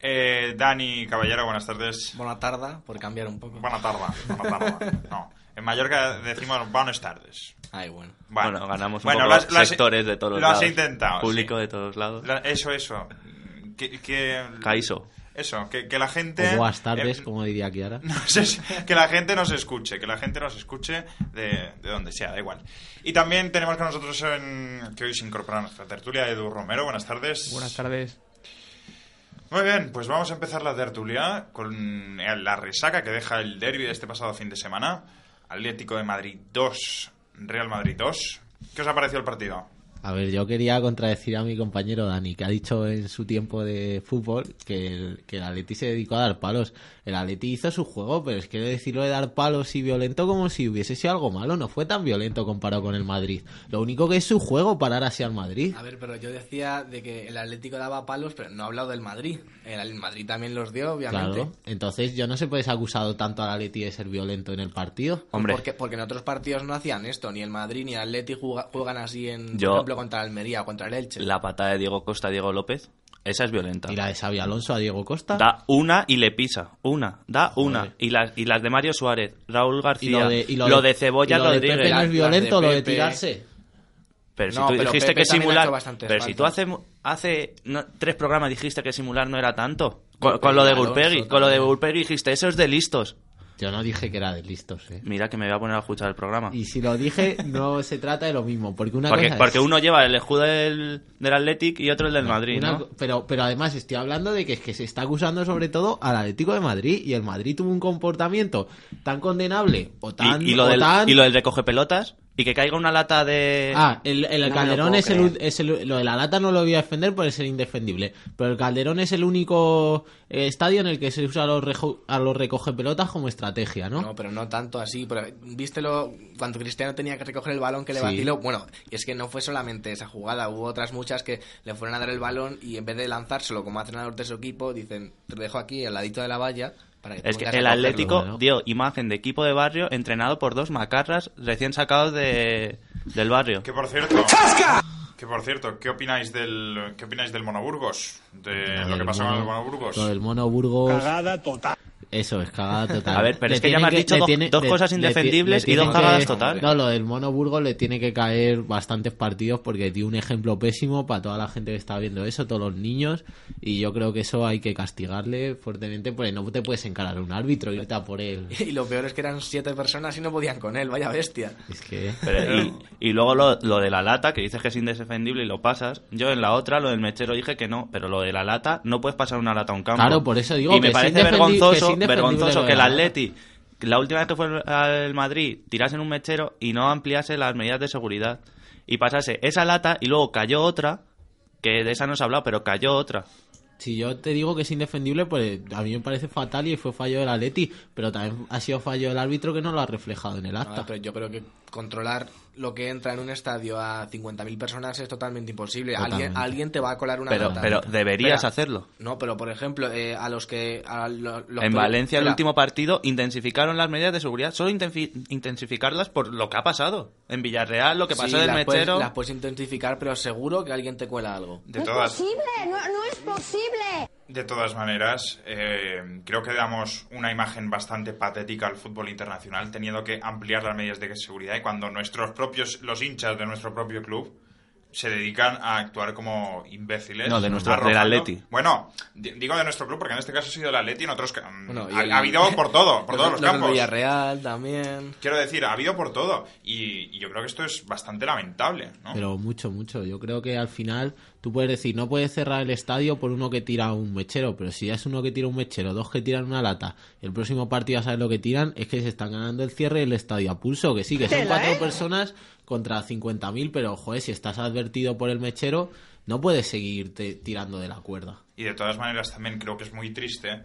Eh, Dani Caballero, buenas tardes. Buena tarde, por cambiar un poco. Buena tarde, buena tarde. No, en Mallorca decimos buenas tardes. Ay, bueno. Bueno, ganamos un Bueno, poco lo lo has- sectores de todos lo lados. has intentado, Público de todos lados. La- eso, eso. Que, que- Caiso. Eso, que, que la gente... O buenas tardes, eh, como diría Kiara. no sé que la gente nos escuche, que la gente nos escuche de, de donde sea, da igual. Y también tenemos con nosotros en, que hoy se incorpora a nuestra tertulia Edu Romero. Buenas tardes. Buenas tardes. Muy bien, pues vamos a empezar la tertulia con la resaca que deja el derby de este pasado fin de semana. Atlético de Madrid 2, Real Madrid 2. ¿Qué os ha parecido el partido? A ver, yo quería contradecir a mi compañero Dani, que ha dicho en su tiempo de fútbol que el, que el Atleti se dedicó a dar palos. El Atleti hizo su juego, pero es que decirlo de dar palos y violento como si hubiese sido algo malo. No fue tan violento comparado con el Madrid. Lo único que es su juego parar así al Madrid. A ver, pero yo decía de que el Atlético daba palos, pero no he hablado del Madrid. El, el Madrid también los dio, obviamente. Claro. Entonces yo no sé puedes acusado tanto al Atleti de ser violento en el partido. Porque, porque en otros partidos no hacían esto, ni el Madrid ni el Atleti juegan así en, Yo- por ejemplo, contra el Almería o contra el Elche. La patada de Diego Costa a Diego López, esa es violenta. Y la de Xavi Alonso a Diego Costa. Da una y le pisa. Una. Da una. Y las, y las de Mario Suárez, Raúl García, Y lo de- y lo, lo de, de- Cebolla y lo de. Pepe no es violento, lo de tirarse. Pero si No, tú pero dijiste Pepe que simular. Pero si tú hace, hace no, tres programas dijiste que simular no era tanto. Con, con lo de Alonso Gurpegui. Con lo de también. Gurpegui dijiste, eso es de listos. Yo no dije que era de listos, eh. Mira que me voy a poner a escuchar el programa. Y si lo dije, no se trata de lo mismo. Porque una Porque, cosa es- porque uno lleva el escudo del, del Athletic y otro el del Madrid, Una ¿no? pero, pero además estoy hablando de que es que se está acusando sobre todo al Atlético de Madrid y el Madrid tuvo un comportamiento tan condenable o tan... y, y lo o del, tan- y lo del recoge pelotas y que caiga una lata de... Ah, el, el No Calderón es el, es el- Lo de la lata no lo voy a defender por ser indefendible. Pero el Calderón es el único eh, estadio en el que se usa a los, rejo- a los recoge pelotas como estrategia, ¿no? No, pero no tanto así. Pero, ¿Vístelo cuando Cristiano tenía que recoger el balón que le Sí. vaciló? Bueno, es que no fue solamente esa jugada. Hubo otras muchas que le fueron a dar el balón y en vez de lanzárselo como hacen a los de su equipo, dicen, te lo dejo aquí al ladito de la valla para que te Es que el cogerlo". Atlético dio imagen de equipo de barrio entrenado por dos macarras recién sacados de, del barrio. Que por cierto... Que por cierto, ¿qué opináis del, qué opináis del Monoburgos? De lo que del pasó con el Mono- Monoburgos. Lo del Mono Burgos... Cagada total. Eso, es cagada total. A ver, pero Le es que ya me has dicho dos- tiene- dos le- cosas indefendibles le y dos cagadas que- total. No, lo del Mono Burgos le tiene que caer bastantes partidos porque dio un ejemplo pésimo para toda la gente que está viendo eso, todos los niños, y yo creo que eso hay que castigarle fuertemente porque no te puedes encarar a un árbitro y irte a por él. Y lo peor es que eran siete personas y no podían con él, vaya bestia. Es que... Pero- y, y luego lo, lo de la lata, que dices que es indefendible y lo pasas. Yo en la otra, lo del mechero, dije que no, pero lo de la lata, no puedes pasar una lata a un campo. Claro, por eso digo Y que me es parece vergonzoso, vergonzoso que el. Atleti, la última vez que fue al Madrid, tirase en un mechero y no ampliase las medidas de seguridad. Y pasase esa lata y luego cayó otra, que de esa no se ha hablado, pero cayó otra. Si yo te digo que es indefendible, pues a mí me parece fatal y fue fallo del Atleti, pero también ha sido fallo del árbitro que no lo ha reflejado en el acta. No, pero yo creo que controlar lo que entra en un estadio a 50.000 personas es totalmente imposible. Alguien, Totalmente. alguien te va a colar una Pero, nota. pero deberías Espera. hacerlo. No, pero por ejemplo, eh, a los que... a lo- los En Valencia, el último partido, intensificaron las medidas de seguridad. Solo intensificarlas por lo que ha pasado. En Villarreal, lo que pasó Sí, del las puedes- mechero. las puedes intensificar, pero seguro que alguien te cuela algo. De todas, no, no es posible. De todas maneras, eh, creo que damos una imagen bastante patética al fútbol internacional teniendo que ampliar las medidas de seguridad y cuando nuestros propios, los hinchas de nuestro propio club se dedican a actuar como imbéciles. No, de nuestro- del Atleti. Bueno, di- digo de nuestro club porque en este caso ha sido el Atleti y en otros... mm, Bueno, ha, el- ha habido por todo, por todos los campos. Villarreal también. Quiero decir, ha habido por todo. Y, y yo creo que esto es bastante lamentable, ¿no? Pero mucho, mucho. Yo creo que al final tú puedes decir, no puedes cerrar el estadio por uno que tira un mechero, pero si ya es uno que tira un mechero, dos que tiran una lata, y el próximo partido a saber lo que tiran, es que se están ganando el cierre del estadio a pulso, que sí, que son cuatro ¿eh? personas contra 50.000, pero joder, si estás advertido por el mechero, no puedes seguir tirando de la cuerda. Y de todas maneras también creo que es muy triste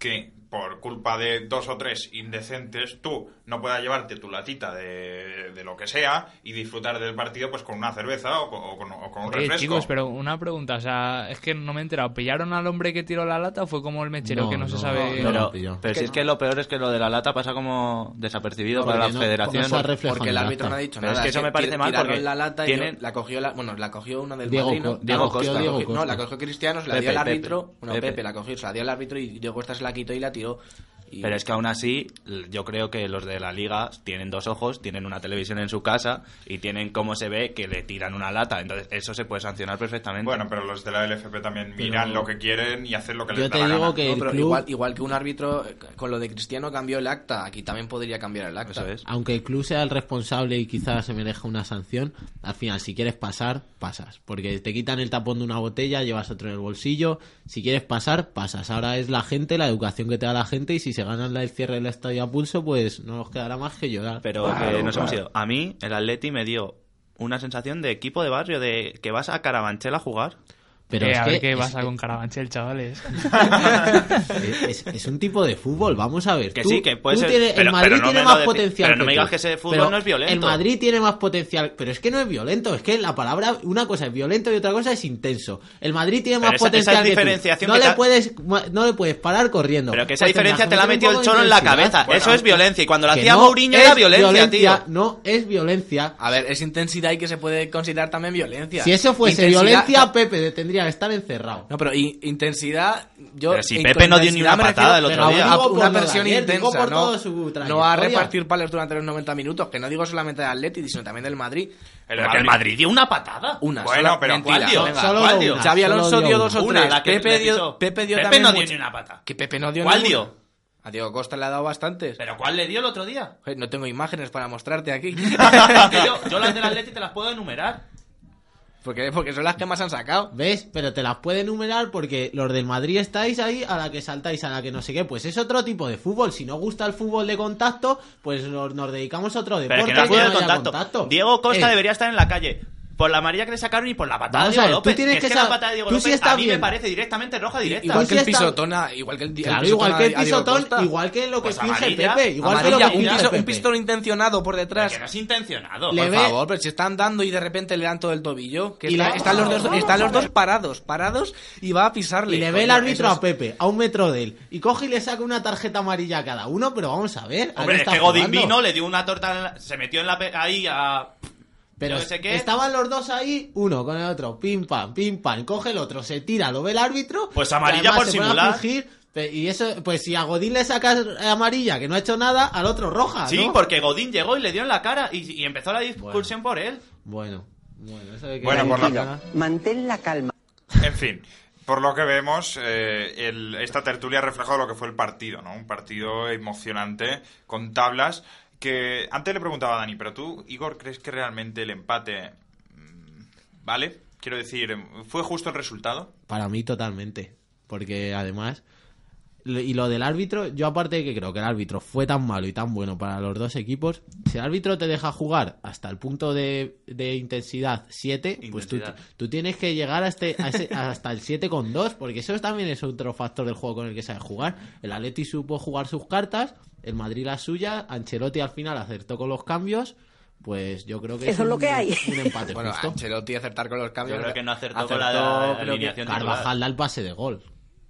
que por culpa de dos o tres indecentes, tú no puedas llevarte tu latita de, de lo que sea y disfrutar del partido pues con una cerveza o con, o con- o con un Oye, refresco. chicos, pero una pregunta, o sea, es que no me he enterado. ¿Pillaron al hombre que tiró la lata o fue como el mechero No, que no, se no, sabe? Pero, pero si es que lo peor es que lo de la lata pasa como desapercibido No, para la no- federación. no Porque el árbitro no ha dicho Pero nada. es que eso me parece mal porque la lata y tienen- yo- la cogió la, bueno, la cogió una del Diego Madrid, ¿no? Diego Costa. Costa, Diego No, Costa. la cogió Cristiano, se la Pepe, dio al Pepe, árbitro. Bueno, Pepe. Pepe. la cogió, se la dio al árbitro y Diego Costa se la quitó y la tiró yo y- Pero es que aún así, yo creo que los de la liga tienen dos ojos, tienen una televisión en su casa y tienen cómo se ve que le tiran una lata. Entonces, eso se puede sancionar perfectamente. Bueno, pero los de la LFP también miran lo que quieren y hacen lo que Yo les te da la digo gana. que No, pero club- igual, igual que un árbitro eh, con lo de Cristiano cambió el acta, aquí también podría cambiar el acta. Eso es. Aunque el club sea el responsable y quizás se merezca una sanción, al final, si quieres pasar, pasas. Porque te quitan el tapón de una botella, llevas otro en el bolsillo. Si quieres pasar, pasas. Ahora es la gente, la educación que te da la gente. Y si se ganan la- el cierre del estadio a pulso, pues no nos quedará más que llorar. Pero que nos hemos ido. A mí, el Atleti me dio una sensación de equipo de barrio, de que vas a Carabanchel a jugar. Pero Eh, es a ver que qué es- pasa con Carabanchel, chavales. es, es un tipo de fútbol, vamos a ver. Que Tú- sí, que puede tú ser- tienes- pero- el Madrid pero no tiene más potencial. pero no me digas que ese fútbol Pero no es violento. El Madrid tiene más potencial, pero es que no es violento, es que la palabra, una cosa es violento y otra cosa es intenso. El Madrid tiene Pero más esa- potencial esa que tú. diferenciación No le te- puedes, no le puedes parar corriendo. Pero que esa Pues diferencia te la ha metido el poco en la cabeza. Bueno, Eso es violencia. Y cuando lo que hacía no Mourinho es era violencia, tío. No es violencia. A ver, es intensidad y que se puede considerar también violencia. Si eso fuese Intensidad- violencia, Pepe tendría que estar encerrado. No, pero intensidad. Yo, Pero si Pepe no dio ni una patada el otro día. una- versión intensa, ¿no? No a repartir palos durante los 90 minutos, que no digo solamente del Atleti, sino también del Madrid. Que el Madrid dio una patada. Una Bueno, sola- pero mentira, ¿cuál dio? venga. Solo ¿Cuál dio Xavi solo Alonso dio dos o Una, tres. la que Pepe dio. Pepe dio Pepe también no dio mucho- ni una pata. Que Pepe no dio ¿Cuál ninguna. dio? A Diego Costa le ha dado bastantes. ¿Pero cuál le dio el otro día? No tengo imágenes para mostrarte aquí. Que yo las del Atleti te las puedo enumerar. Porque, porque son las que más han sacado. ¿Ves? Pero te las puede enumerar porque los del Madrid estáis ahí a la que saltáis, a la que no sé qué. Pues es otro tipo de fútbol. Si no gusta el fútbol de contacto, pues nos, nos dedicamos a otro deporte. que no de contacto. Diego Costa Eh, debería estar en la calle. Por la amarilla que le sacaron y por la patada Vamos de a Diego ver, tú López. tienes es que la patada de Diego tú sí López estás a mí me bien. parece directamente roja directa. Igual Tú que sí el estás- pisotona, igual que el, el Claro, pisotona igual que el a Diego pisotón, Costa. igual que lo que Pues finge amarilla, Pepe. Igual que lo Amarilla, que un, finge piso- un Pepe. pistón intencionado por detrás. que no es intencionado. Le Por ve- favor, pero si están dando y de repente le dan todo el tobillo. Que Y está- le- están, los dos, están los dos parados, parados y va a pisarle. Y le ve el Coño, árbitro eso a Pepe, a un metro de él. Y coge y le saca una tarjeta amarilla a cada uno, pero vamos a ver. ¿a Hombre, es está que Godín jugando? vino, le dio una torta, en la- se metió en la pe- ahí a... Pero sé qué. estaban los dos ahí, uno con el otro, pim pam, pim pam, coge el otro, se tira, lo ve el árbitro. Pues amarilla por se simular. y eso, pues si a Godín le sacas amarilla, que no ha hecho nada, al otro roja, Sí, ¿no? porque Godín llegó y le dio en la cara y, y empezó la discusión por él. Bueno, bueno, eso de que... Bueno, por la- Mantén la calma. En fin, por lo que vemos, eh, el- esta tertulia ha reflejado lo que fue el partido, ¿no? Un partido emocionante, con tablas, que antes le preguntaba a Dani, pero tú, Igor, ¿crees que realmente el empate, mm, vale? Quiero decir, ¿fue justo el resultado? Para mí totalmente. Porque además... lo- Y lo del árbitro, yo aparte de que creo que el árbitro fue tan malo y tan bueno para los dos equipos, si el árbitro te deja jugar hasta el punto de, de intensidad 7, pues tú, tú tienes que llegar a este, a ese- hasta el 7,2, porque eso también es otro factor del juego con el que sabe jugar. El Atleti supo jugar sus cartas, el Madrid las suyas, Ancelotti al final acertó con los cambios, pues yo creo que Eso es lo un- que hay. Un empate Bueno, justo. Ancelotti acertar con los cambios. Yo creo que no acertó, Acertó, con la, alineación. Carvajal da el pase de gol.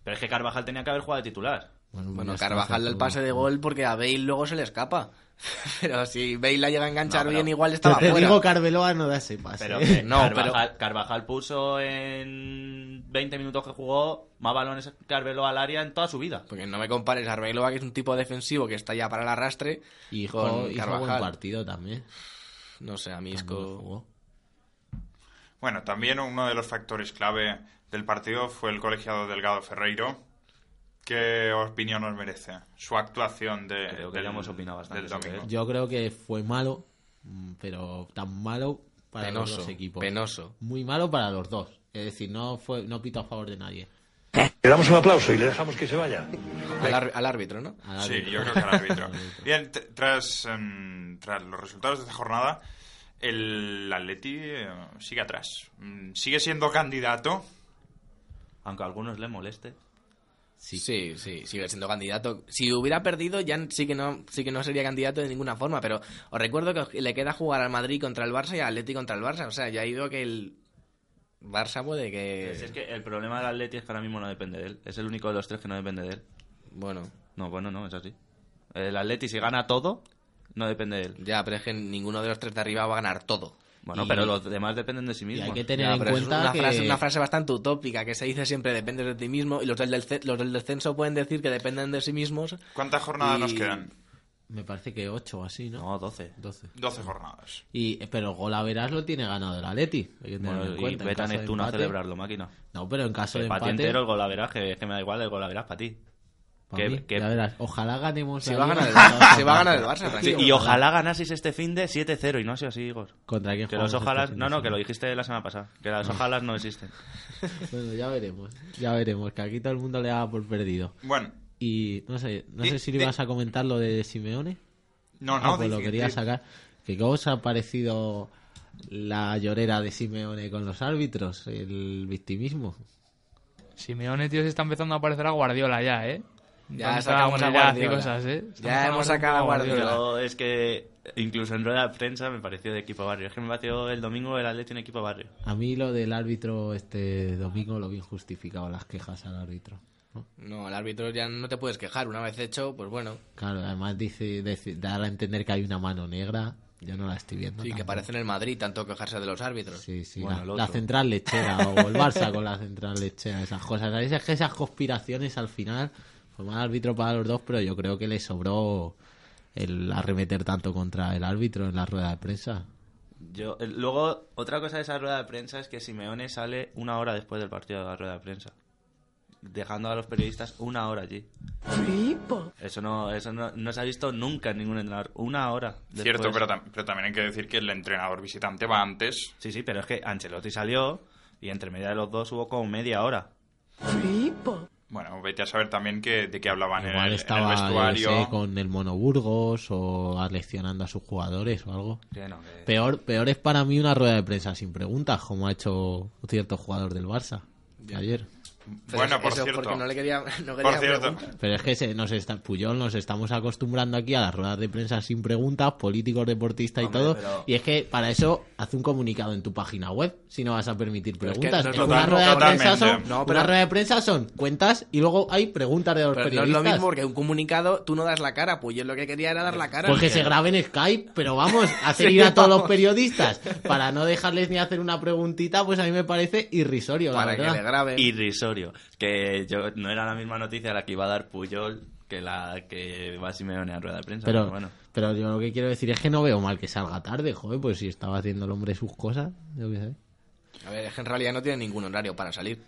Pero es que Carvajal tenía que haber jugado de titular. Bueno, está, Carvajal da el pase de gol porque a Bale luego se le escapa. Pero si Bale la llega a enganchar No, pero- bien, igual Pero estaba te fuera. digo que no da ese pase. Pero ¿eh? que No, Carvajal, Carvajal puso en 20 minutos que jugó más balones que Arbeloa al área en toda su vida. Porque no me compares a Arbeloa, que es un tipo defensivo que está ya para el arrastre, Y con hizo, hizo buen Carvajal. partido también. No sé, a mí Isco... jugó. Bueno, también uno de los factores clave del partido fue el colegiado Delgado Ferreiro. ¿Qué opinión nos merece su actuación de, Creo que del, ya hemos opinado bastante sobre él. Yo creo que fue malo, mm, pero tan malo para los Penoso, dos equipos. penoso. Muy malo para los dos. Es decir, no fue no pito a favor de nadie. Le damos un aplauso y le dejamos que se vaya. Al, ar- al árbitro, ¿no? Al Sí, árbitro. yo creo que al árbitro. Bien, tras, em, tras los resultados de esta jornada, el Atleti eh, sigue atrás. Mm, Sigue siendo candidato. Aunque a algunos le moleste. Sí. sí, sigue siendo candidato. Si hubiera perdido, ya sí que no, sí que no sería candidato de ninguna forma. Pero os recuerdo que le queda jugar al Madrid contra el Barça y al Atleti contra el Barça. O sea, ya ha ido que el Barça puede que. Es, es que el problema del Atleti es que ahora mismo no depende de él. Es el único de los tres que no depende de él. Bueno. No, bueno, no, es así. El Atleti, si gana todo, no depende de él. Ya, pero es que ninguno de los tres de arriba va a ganar todo. Bueno, Y- pero los demás dependen de sí mismos. hay que tener Ya, en cuenta es una, que... frase, una frase bastante utópica que se dice siempre depende de ti mismo y los del, los del descenso pueden decir que dependen de sí mismos. ¿Cuántas jornadas y- nos quedan? Me parece que 8 o así, ¿no? No, 12. 12. 12 jornadas. Y, pero el gol a verás lo tiene ganado el Atleti. Hay que tenerlo Bueno, en y cuenta. Vete a de Neptuno a celebrarlo, máquina. No, pero en caso de El patio empate... entero, el golaveras, que, es que me da igual, el golaveras para ti. Que- mí, que- ya verás. Ojalá ganemos... Se va a ganar el Barça, se va a ganar el Barça, Sí, y ojalá ganaseis este fin de 7-0 y no ha sido así, Igor. ¿Contra quién Que los este ojalas... No, no, que lo dijiste la semana pasada. Que las ojalas no existen. Bueno, ya veremos. Ya veremos, que aquí todo el mundo le da por perdido. Bueno, Y no sé, no Di- sé si le ibas a comentar lo de Simeone. no, Ah, no, pues di- lo quería sacar. ¿Que ¿Cómo os ha parecido la llorera de Simeone con los árbitros? El victimismo. Simeone, tío, se está empezando a parecer a Guardiola ya, ¿eh? Ya sacamos a Guardiola. cosas, ¿eh? Ya hemos sacado a Guardiola. Yo es que incluso en rueda de prensa me pareció de equipo barrio. Es que me pareció el domingo el Atleti en equipo barrio. A mí lo del árbitro este domingo lo bien justificado, las quejas al árbitro. ¿no? No, el árbitro ya no te puedes quejar. Una vez hecho, pues bueno. Claro, además dice, dice- dar a entender que hay una mano negra. Yo no la estoy viendo. Sí, que tampoco. parece en el Madrid tanto quejarse de los árbitros. Sí, sí, Bueno, la, la central lechera o el Barça con la central lechera, esas cosas. ¿Sabéis? Es que esas conspiraciones al final fue mal árbitro para los dos, pero yo creo que le sobró el arremeter tanto contra el árbitro en la rueda de prensa. Yo, el- luego, otra cosa de esa rueda de prensa es que Simeone sale una hora después del partido de la rueda de prensa. Dejando a los periodistas una hora allí. Eso no, eso no, no se ha visto nunca en ningún entrenador. Una hora. Cierto, después. pero, tam- pero también hay que decir que el entrenador visitante va antes. Sí, sí, pero es que Ancelotti salió y entre media de los dos hubo como media hora. Bueno, vete a saber también que, de qué hablaban en Igual el, en el estaba vestuario. sé, con el Monoburgos o aleccionando a sus jugadores o algo. Que no, que- Peor, peor es para mí una rueda de prensa sin preguntas, como ha hecho cierto jugador del Barça ayer. Pero Bueno, por eso cierto. porque no le quería, no Por cierto. preguntar. Pero es que se, nos está, Puyol nos estamos acostumbrando aquí a las ruedas de prensa sin preguntas, políticos, deportistas y Hombre, todo. pero- Y es que para eso hace un comunicado en tu página web si no vas a permitir Pero es que preguntas. no es una rueda de prensa son, No, pero- una rueda de prensa son cuentas y luego hay preguntas de los Pero no es periodistas. lo mismo porque un comunicado tú no das la cara. Pues yo lo que quería era dar la cara. Pues que se grabe en Skype, pero vamos, hacer Sí, ir a todos los periodistas para no dejarles ni hacer una preguntita, pues a mí me parece irrisorio, la Para que le graben. Irrisorio. Que yo no era la misma noticia la que iba a dar Puyol que la que va Simeone a rueda de prensa. Pero, pero bueno. pero yo lo que quiero decir es que no veo mal que salga tarde, joder, pues si estaba haciendo el hombre sus cosas, yo qué sé. A ver, es que en realidad no tiene ningún horario para salir.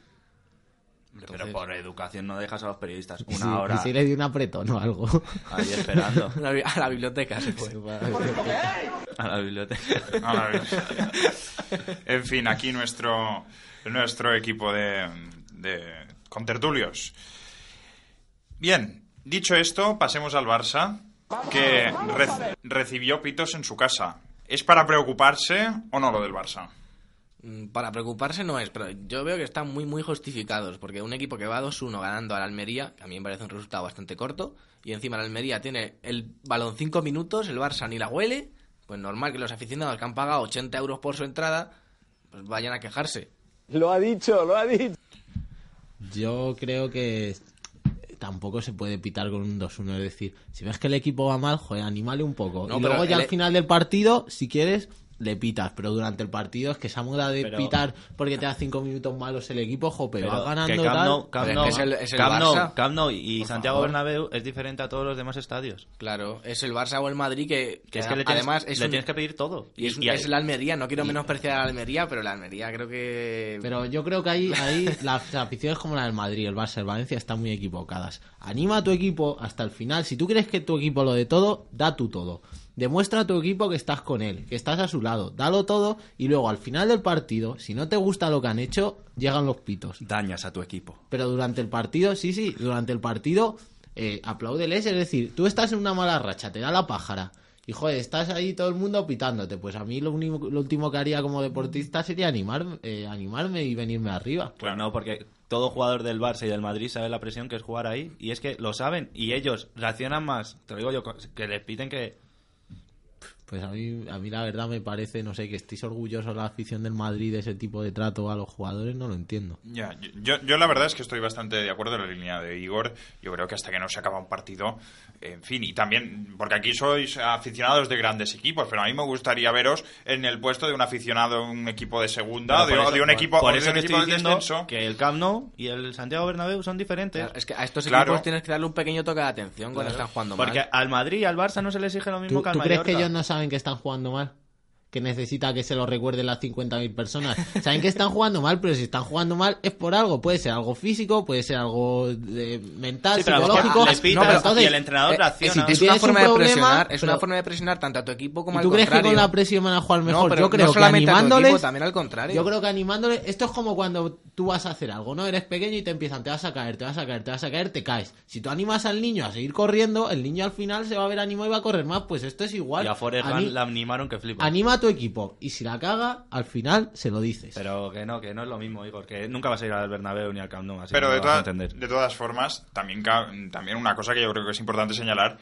Pero Entonces- por educación no dejas a los periodistas una Sí, hora y si le di un apretón o algo. ahí esperando A la la biblioteca se fue. a la biblioteca. A ver. en fin, aquí nuestro, nuestro equipo de, de contertulios. Bien, dicho esto, pasemos al Barça, que re- recibió pitos en su casa. ¿Es para preocuparse o no lo del Barça? Mm, Para preocuparse no es, pero yo veo que están muy, muy justificados, porque un equipo que va 2-1 ganando al Almería, que a mí me parece un resultado bastante corto, y encima el Almería tiene el balón 5 minutos, el Barça ni la huele, pues normal que los aficionados que han pagado 80 euros por su entrada, pues vayan a quejarse. Lo ha dicho, lo ha dicho. Yo creo que tampoco se puede pitar con un 2-1. Es decir, si ves que el equipo va mal, joder, anímale un poco. No, y luego ya el- al final del partido, si quieres, le pitas. Pero durante el partido es que esa moda de Pero- pitar porque te da cinco minutos malos el equipo, jope, Pero va ganando Camp Pero es el- el Camp Nou- Barça. Camp Nou y Por Santiago favor. Bernabéu es diferente a todos los demás estadios. Claro, es el Barça o el Madrid que, Que es que le tienes, además es, le un- tienes que pedir todo. y es, Y- es la Almería, no quiero menospreciar a la Almería, pero la Almería creo que... Pero yo creo que ahí, ahí las aficiones como la del Madrid, el Barça, el Valencia están muy equivocadas. Anima a tu equipo hasta el final. Si tú crees que tu equipo lo de todo, da tú todo. Demuestra a tu equipo que estás con él, que estás a su lado. Dalo todo y luego al final del partido, si no te gusta lo que han hecho, llegan los pitos. dañas a tu equipo. Pero durante el partido, sí, sí, durante el partido, eh, apláudeles. Es decir, tú estás en una mala racha, te da la pájara Y joder, estás ahí todo el mundo pitándote. Pues a mí lo, único, lo último que haría como deportista sería animar, eh, animarme y venirme arriba. Claro, no, porque todo jugador del Barça y del Madrid sabe la presión que es jugar ahí. Y es que lo saben. Y ellos reaccionan más, te lo digo yo, que les piden que... Pues a mí, a mí la verdad me parece, no sé, que estéis orgullosos la afición del Madrid de ese tipo de trato a los jugadores, no lo entiendo. Ya, yo- yo, yo la verdad es que estoy bastante de acuerdo en la línea de Igor. Yo creo que hasta que no se acaba un partido, en fin, y también, porque aquí sois aficionados de grandes equipos, pero a mí me gustaría veros en el puesto de un aficionado de un equipo de segunda, de, de eso- un equipo, por o de eso un que equipo estoy de diciendo descenso. que el Camp Nou y el Santiago Bernabéu son diferentes. Es que a estos Claro. equipos tienes que darle un pequeño toque de atención cuando Claro. están jugando Porque mal. al Madrid y al Barça no se les exige lo mismo ¿Tú, que al tú crees que Mallorca. ellos no saben que están jugando mal? Que necesita que se lo recuerden las 50.000 personas. Saben que están jugando mal, pero si están jugando mal es por algo. Puede ser algo físico, puede ser algo de- mental, Sí, pero psicológico. les pitas pero entonces, y el entrenador eh, reacciona. es una forma un de problema, presionar, es una forma de presionar tanto a tu equipo como ¿Y al tú crees que contrario. con la presión van a jugar No, mejor? pero yo no creo que solamente a tu animándoles. equipo, también al contrario. Yo creo que animándoles. Esto es como cuando tú vas a hacer algo, ¿no? Eres pequeño y te empiezan, te vas a caer, te vas a caer, te vas a caer, te caes. Si tú animas al niño a seguir corriendo, el niño al final se va a ver animado y va a correr más. Pues esto es igual. Y a Forrest Ani- la animaron que flipa. Anima a tu equipo y si la caga, al final se lo dices. Pero que no, que no es lo mismo, Igor. Que nunca vas a ir al Bernabéu ni al Camp Nou. Así Pero que de, lo vas a toda- entender. de todas formas, también, también una cosa que yo creo que es importante señalar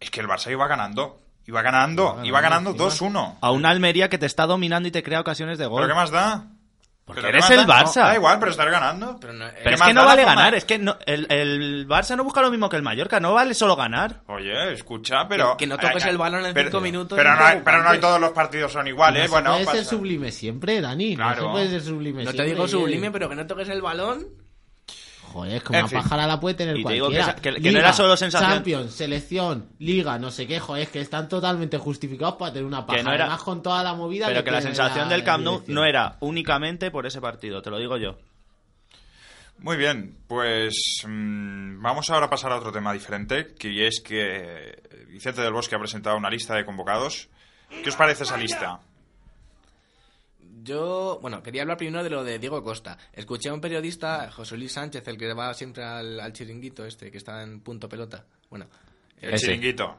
es que el Barça iba ganando. Iba ganando, iba ganando 2-1. A una Almería que te está dominando y te crea ocasiones de gol. ¿Pero qué más da? Porque ¿Pero eres el? Barça. No, da igual, pero estar ganando. Pero no- Pero es que no vale ganar, es que no, el, el Barça no busca lo mismo que el Mallorca, no vale solo ganar. Oye, escucha, pero... Que- que no toques eh, el balón en pero- cinco minutos Pero no, hay, pero no hay todos los partidos son iguales. No bueno, puede ser pasa- sublime siempre, Dani. No Claro. se puede ser sublime No te siempre, digo sublime, pero que no toques el balón. Joder, es como En una fin. pájara la puede tener Y te digo que cualquiera. esa- que- que no era solo sensación. Champions, selección, liga, no sé qué, joder, es que están totalmente justificados para tener una pájara. no era- Además con toda la movida Pero que la sensación del Camp Nou no era únicamente por ese partido, te lo digo yo. Muy bien, pues mm, vamos ahora a pasar a otro tema diferente, que es que Vicente del Bosque ha presentado una lista de convocados. ¿Qué os parece esa lista? Yo, bueno, quería hablar primero de lo de Diego Costa. Escuché a un periodista, José Luis Sánchez, el que va siempre al, al chiringuito este, que está en punto pelota. Bueno, El chiringuito.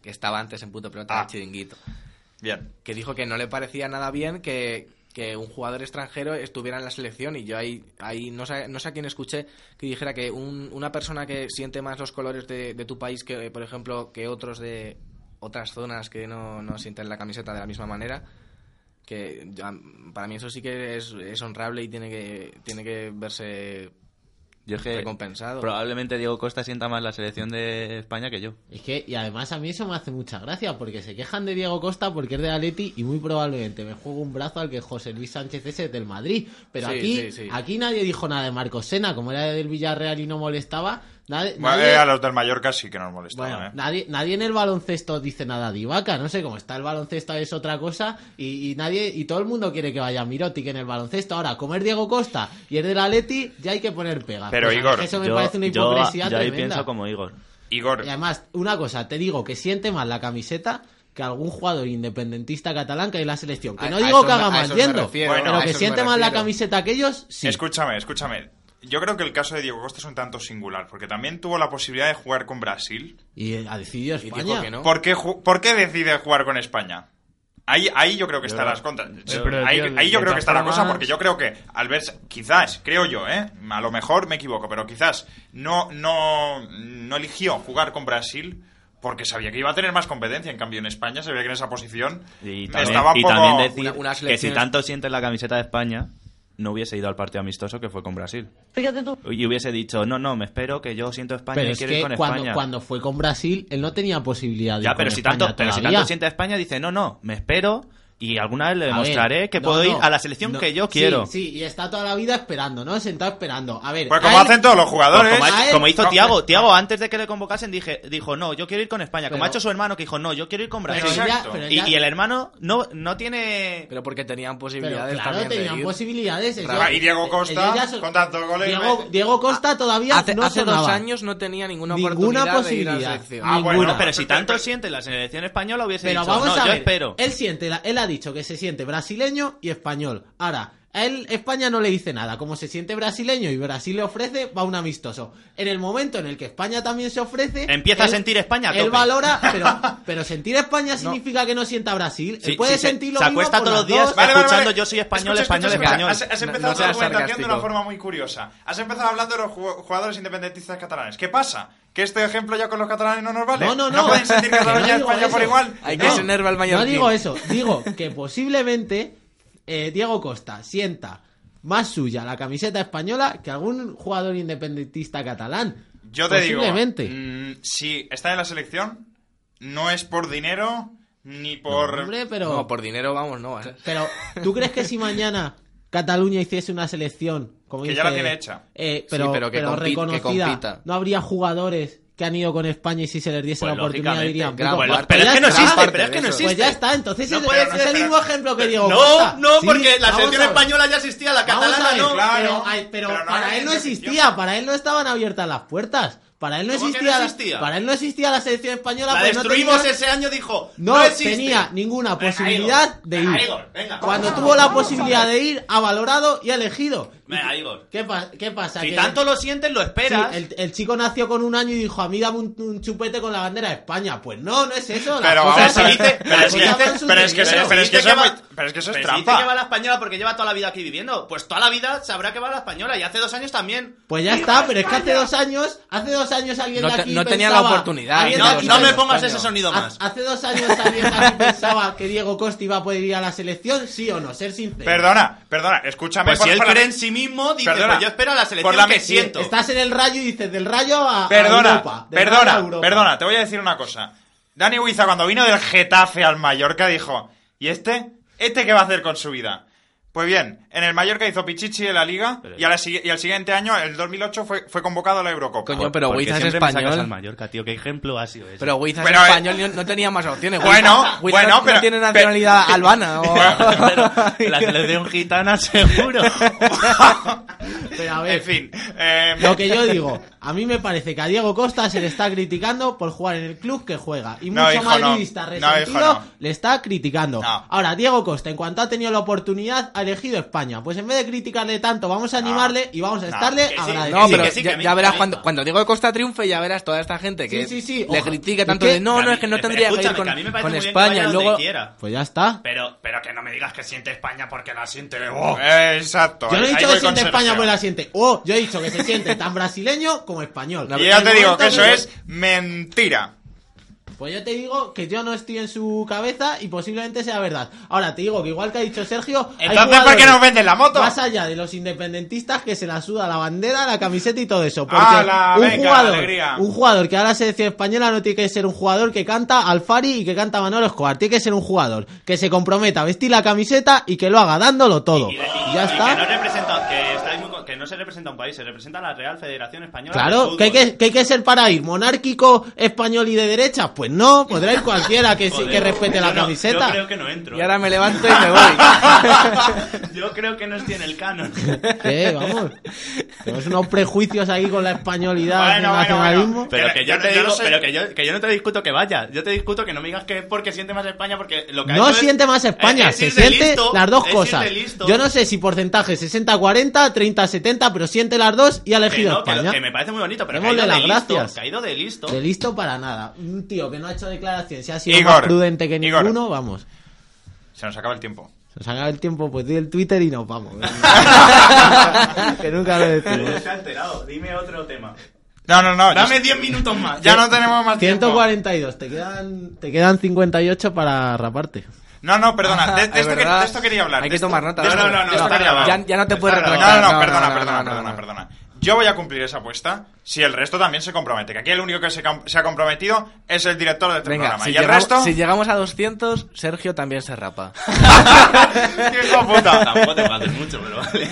que estaba antes en punto pelota Ah. del chiringuito. Bien. Que dijo que no le parecía nada bien que, que un jugador extranjero estuviera en la selección y yo ahí, ahí no, sé, no sé a quién escuché que dijera que un- una persona que siente más los colores de, de tu país que, por ejemplo, que otros de otras zonas que no, no sienten la camiseta de la misma manera, que ya, para mí eso sí que es, es honrable y tiene que, tiene que verse Yo es que recompensado. probablemente Diego Costa sienta más la selección de España que yo. Es que, y además a mí eso me hace mucha gracia, porque se quejan de Diego Costa porque es de Atleti y muy probablemente me juego un brazo al que José Luis Sánchez es del Madrid. Pero Sí, aquí, sí, sí. aquí nadie dijo nada de Marcos Sena, como era del Villarreal y no molestaba. Nadie, Bueno, nadie- eh, a los del Mallorca sí que nos molestaban, Bueno, ¿eh? nadie, nadie en el baloncesto dice nada de Ibaka, no sé cómo está el baloncesto es otra cosa y, y nadie y todo el mundo quiere que vaya Mirotic en el baloncesto. Ahora, como es Diego Costa y es del Atleti, ya hay que poner pega. Pero, Pues Igor, eso me yo, parece una hipocresía yo ahí tremenda. pienso como Igor. Igor, Y además, una cosa, te digo que siente más la camiseta que algún jugador independentista catalán que hay en la selección. Que no a digo eso que haga refiero, Bueno, pero que siente más la camiseta que ellos, sí. escúchame, escúchame. Yo creo que el caso de Diego Costa es un tanto singular, porque también tuvo la posibilidad de jugar con Brasil. Y eh, ha decidido Y España. que no. ¿Por qué, por qué decide jugar con España? Ahí, ahí yo creo que están las contras. pero, ahí, tío, ahí yo creo que está la cosa, porque yo creo que al ver, quizás, creo yo, ¿eh? a lo mejor me equivoco, pero quizás no, no, no eligió jugar con Brasil porque sabía que iba a tener más competencia. En cambio, en España se veía que en esa posición Y también, estaba un y poco... también decir una- que si tanto sientes la camiseta de España, no hubiese ido al partido amistoso que fue con Brasil. Fíjate tú. Y hubiese dicho, no, no, me espero que yo siento España Pero y es quiero ir que con cuando, España. cuando fue con Brasil, él no tenía posibilidad de Ya, ir pero con si, España tanto, pero si tanto siente a España, dice, no, no, me espero y alguna vez le ver, demostraré que no, puedo no, ir a la selección no. que yo Sí, quiero. Sí, y está toda la vida esperando, ¿no? Sentado esperando. A ver, Pues como él- hacen todos los Pues jugadores... como, él- como hizo no, Tiago, no. Tiago antes de que le convocasen dije, dijo, no, yo quiero ir con España, como Pero- ha hecho su hermano que dijo, no, yo quiero ir con pero Brasil. ya- pero y, ya- y el hermano no, no tiene... Pero porque tenían pero posibilidades claro, también de tenían posibilidades. ellos- y Diego Costa, son- con tantos goles... Diego, Diego Costa todavía Hace, no hace dos años no tenía ninguna, Ninguna oportunidad de ir a la posibilidad. selección. Ah, bueno, Bueno, pero si pero- tanto pero- siente la selección española hubiese Pero dicho, no, yo espero. él siente, la- dicho que se siente brasileño y español. Ahora, A él España no le dice nada. Como se siente brasileño y Brasil le ofrece, va un amistoso. En el momento en el que España también se ofrece... Empieza a sentir España Él tope. valora, pero, pero sentir España significa que no sienta Brasil. Sí, él puede sí, se- sentir lo se mismo acuesta por todos los días. Vale, escuchando vale. yo soy español, Escucha, español, escucha, escucha. español. Has, has empezado No la seas argumentación de una forma muy curiosa. Has empezado hablando de los ju- jugadores independentistas catalanes. ¿Qué pasa? ¿Que este ejemplo ya con los catalanes no nos vale? No, no, no. pueden sentir Que no Cataluña y digo España por eso. igual? Hay No. que se enerva el No digo eso, digo que posiblemente eh, Diego Costa sienta más suya la camiseta española que algún jugador independentista catalán. Yo te digo, Posiblemente. mm, si está en la selección, no es por dinero ni por... Hombre, pero, No, por dinero vamos, no. ¿eh? pero ¿tú crees que si mañana Cataluña hiciese una selección, como Que dice, ya la tiene hecha. eh, pero, Sí, pero que que reconocida, compita. no habría jugadores que han ido con España y si se les diese Pues la oportunidad dirían, Gran "Pues, pues Pero es que no está". existe, parte pero es de que no existe. Pues ya está, entonces No, es, no el mismo ejemplo que Diego No, no, Sí, porque la selección española ya existía, la catalana ver, no. claro. pero, pero para él no existía, para él no estaban abiertas las puertas. Para él no ¿Cómo que existía, no la- existía? para él no existía la selección española. La pues no destruimos tenía- ese año, dijo. No, No, tenía ninguna Venga, posibilidad Igor. de Venga, ir. Igor, venga. Cuando tuvo la posibilidad de ir, ha valorado y ha elegido. Venga, Igor. ¿Qué, pa- qué pasa? Si Que- tanto lo sientes, lo Sí, esperas. el, el chico nació con un año y dijo, a mí dame un, un chupete con la bandera de España. Pues no, no es eso. Pero, vamos a dice- pero es que- eso- es si trampa. dice que va la española porque lleva toda la vida aquí viviendo. Pues toda la vida sabrá que va la española y hace dos años también. Pues ya está, pero es que hace dos años, hace dos años alguien No de aquí no tenía la oportunidad, No, me pongas ese sonido más. Hace dos años alguien de aquí pensaba que Diego Costa iba a poder ir a la selección, sí o no, ser sincero. Perdona, perdona, escúchame. Pues si él cree en sí mismo, dice, Perdona. pues yo espero a la selección Por la que siento. Estás en el rayo y dices del rayo a, a Perdona, Europa. rayo a perdona, Europa. perdona, te voy a decir una cosa. Dani Huiza cuando vino del Getafe al Mallorca dijo, ¿y este? ¿Este qué va a hacer con su vida? Pues bien, en el Mallorca hizo Pichichi en la Liga y, a la y al siguiente año, el 2008, fue, fue convocado a la Eurocopa. Coño, pero Huiza es español. al Mallorca, tío. ¿Qué ejemplo ha sido ese? Pero Huiza Pero, es eh, español no, tenía más opciones. Bueno, Huiza bueno, no, no pero- tiene nacionalidad albana. O... Pero la selección gitana seguro. Pero a ver, En fin, eh, Lo que yo digo, a mí me parece que a Diego Costa se le está criticando por jugar en el club que juega. Y No, mucho hijo, madridista No, resentido hijo, no. le está criticando. No. Ahora, Diego Costa, en cuanto ha tenido la oportunidad, ha elegido España. Pues en vez de criticarle tanto, vamos a animarle y vamos a No, estarle que sí, agradecidos. No, sí, pero que sí, que ya, verás cuando, cuando Diego Costa triunfe, ya verás toda esta gente que Sí, sí, sí, le oja- critique ¿y tanto de no, no, es que no tendría que ir con, que que España donde luego. Pues ya está. Pero, pero que no me digas que siente España porque la siente. eh, exacto. Yo no he dicho que siente España porque la siente. Oh, yo he dicho que se siente tan brasileño como español. Y ya te digo que eso que- es mentira. Pues yo te digo que yo no estoy en su cabeza y posiblemente sea verdad. Ahora te digo que igual que ha dicho Sergio, Entonces, ¿por qué nos venden la moto? Más allá de los independentistas que se la suda la bandera, la camiseta y todo eso. Porque ¡Hala, un venga, jugador, alegría! un jugador que ahora la selección española no tiene que ser un jugador que canta Alfari y que canta Manolo Escobar. Tiene que ser un jugador que se comprometa a vestir la camiseta y que lo haga dándolo todo. Y, y- Y ya y está. Que no, representa, que, que no se representa un país, se representa la Real Federación Española. Claro, que hay que, que hay que ser para ir monárquico, español y de derecha. Pues no, podrá ir cualquiera que sí Joder, que respete la no- camiseta. yo creo que no entro. Y ahora me levanto y me voy. Yo creo que no estoy en el canon. ¿Qué? Vamos. Tenemos unos prejuicios ahí con la españolidad y el Bueno, bueno, nacionalismo. bueno. Pero que yo, yo- te digo, pero que yo, que yo no te discuto que vaya. Yo te discuto que no me digas que es porque siente más España, porque lo que No hecho es- siente más España, es se ir de siente listo, las dos es cosas. Yo no sé si porcentaje 60-40, 30-70, pero siente las dos y ha que, elegido no, que, España. que me parece muy bonito, pero que ido de las listo. gracias. Que ha ido de listo. De listo para nada. Un tío que no ha hecho declaración, se ha sido Igor, más prudente que Igor. ninguno, vamos. Se nos acaba el tiempo. Se nos acaba el tiempo, pues di el Twitter y nos vamos. que nunca lo decimos. Se ha alterado. Dime otro tema. No, no, no. Dame ya- 10 minutos más. Ya no tenemos más tiempo. 142, te quedan, te quedan 58 para raparte. No, no, perdona. De, de Es esto, que- de esto quería hablar. Hay que tomar nota. No, no, no, no. Ya, no te puedes No, no, perdona, perdona, perdona, perdona. Yo voy a cumplir esa apuesta si el resto también se compromete. Que aquí el único que se, se ha comprometido es el director de este Venga, programa. si y el llegamos, resto... si llegamos a 200, Sergio también se rapa. ¡Qué puta! Tampoco te mucho, pero vale.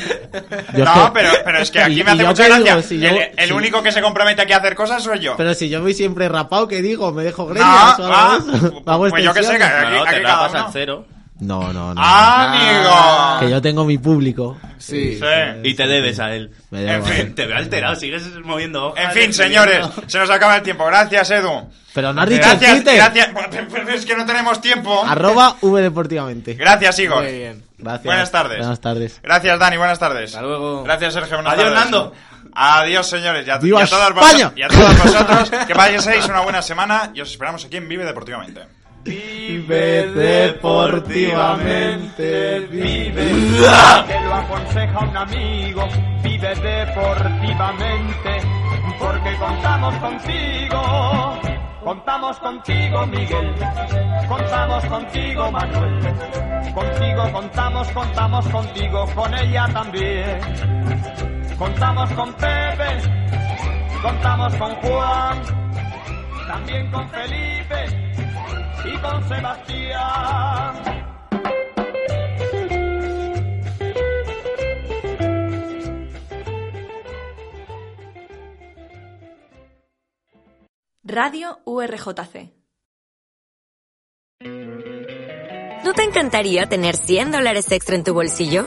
Yo no, que- pero, pero es que aquí y me hace mucha gracia. digo, si yo- el el si- único que se compromete aquí a hacer cosas soy yo. Pero si yo voy siempre rapado, ¿qué digo? ¿Me dejo greñas No, o algo ah, pues yo qué sé, que- No, no, aquí te cada rapas uno. al cero. No, no, no. ¡Amigo! Que yo tengo mi público. Sí. Sí. Y te debes a él. Me debo En a fin. él. Te veo alterado, sigues moviendo hojas. En fin, señores, se nos acaba el tiempo. Gracias, Edu. Pero no has dicho Gracias, el Twitter. gracias. Es que no tenemos tiempo. Arroba V Deportivamente. Gracias, Igor. Muy bien. Gracias. Buenas tardes. Buenas tardes. Gracias, Dani. Buenas tardes. Hasta luego. Gracias, Sergio. Buenas Adiós, tardes. Nando. Adiós, señores. Y a, ¡Viva y a todas España! vosotros- y a todos vosotros. Que paséis una buena semana y os esperamos aquí en Vive Deportivamente. Vive deportivamente, Vive, que lo aconseja un amigo. Vive deportivamente, porque contamos contigo. Contamos contigo, Miguel. Contamos contigo, Manuel. Contigo contamos, contamos contigo, con ella también. Contamos con Pepe, contamos con Juan, también con Felipe y con Sebastián. Radio URJC. ¿No te encantaría tener 100 dólares extra en tu bolsillo?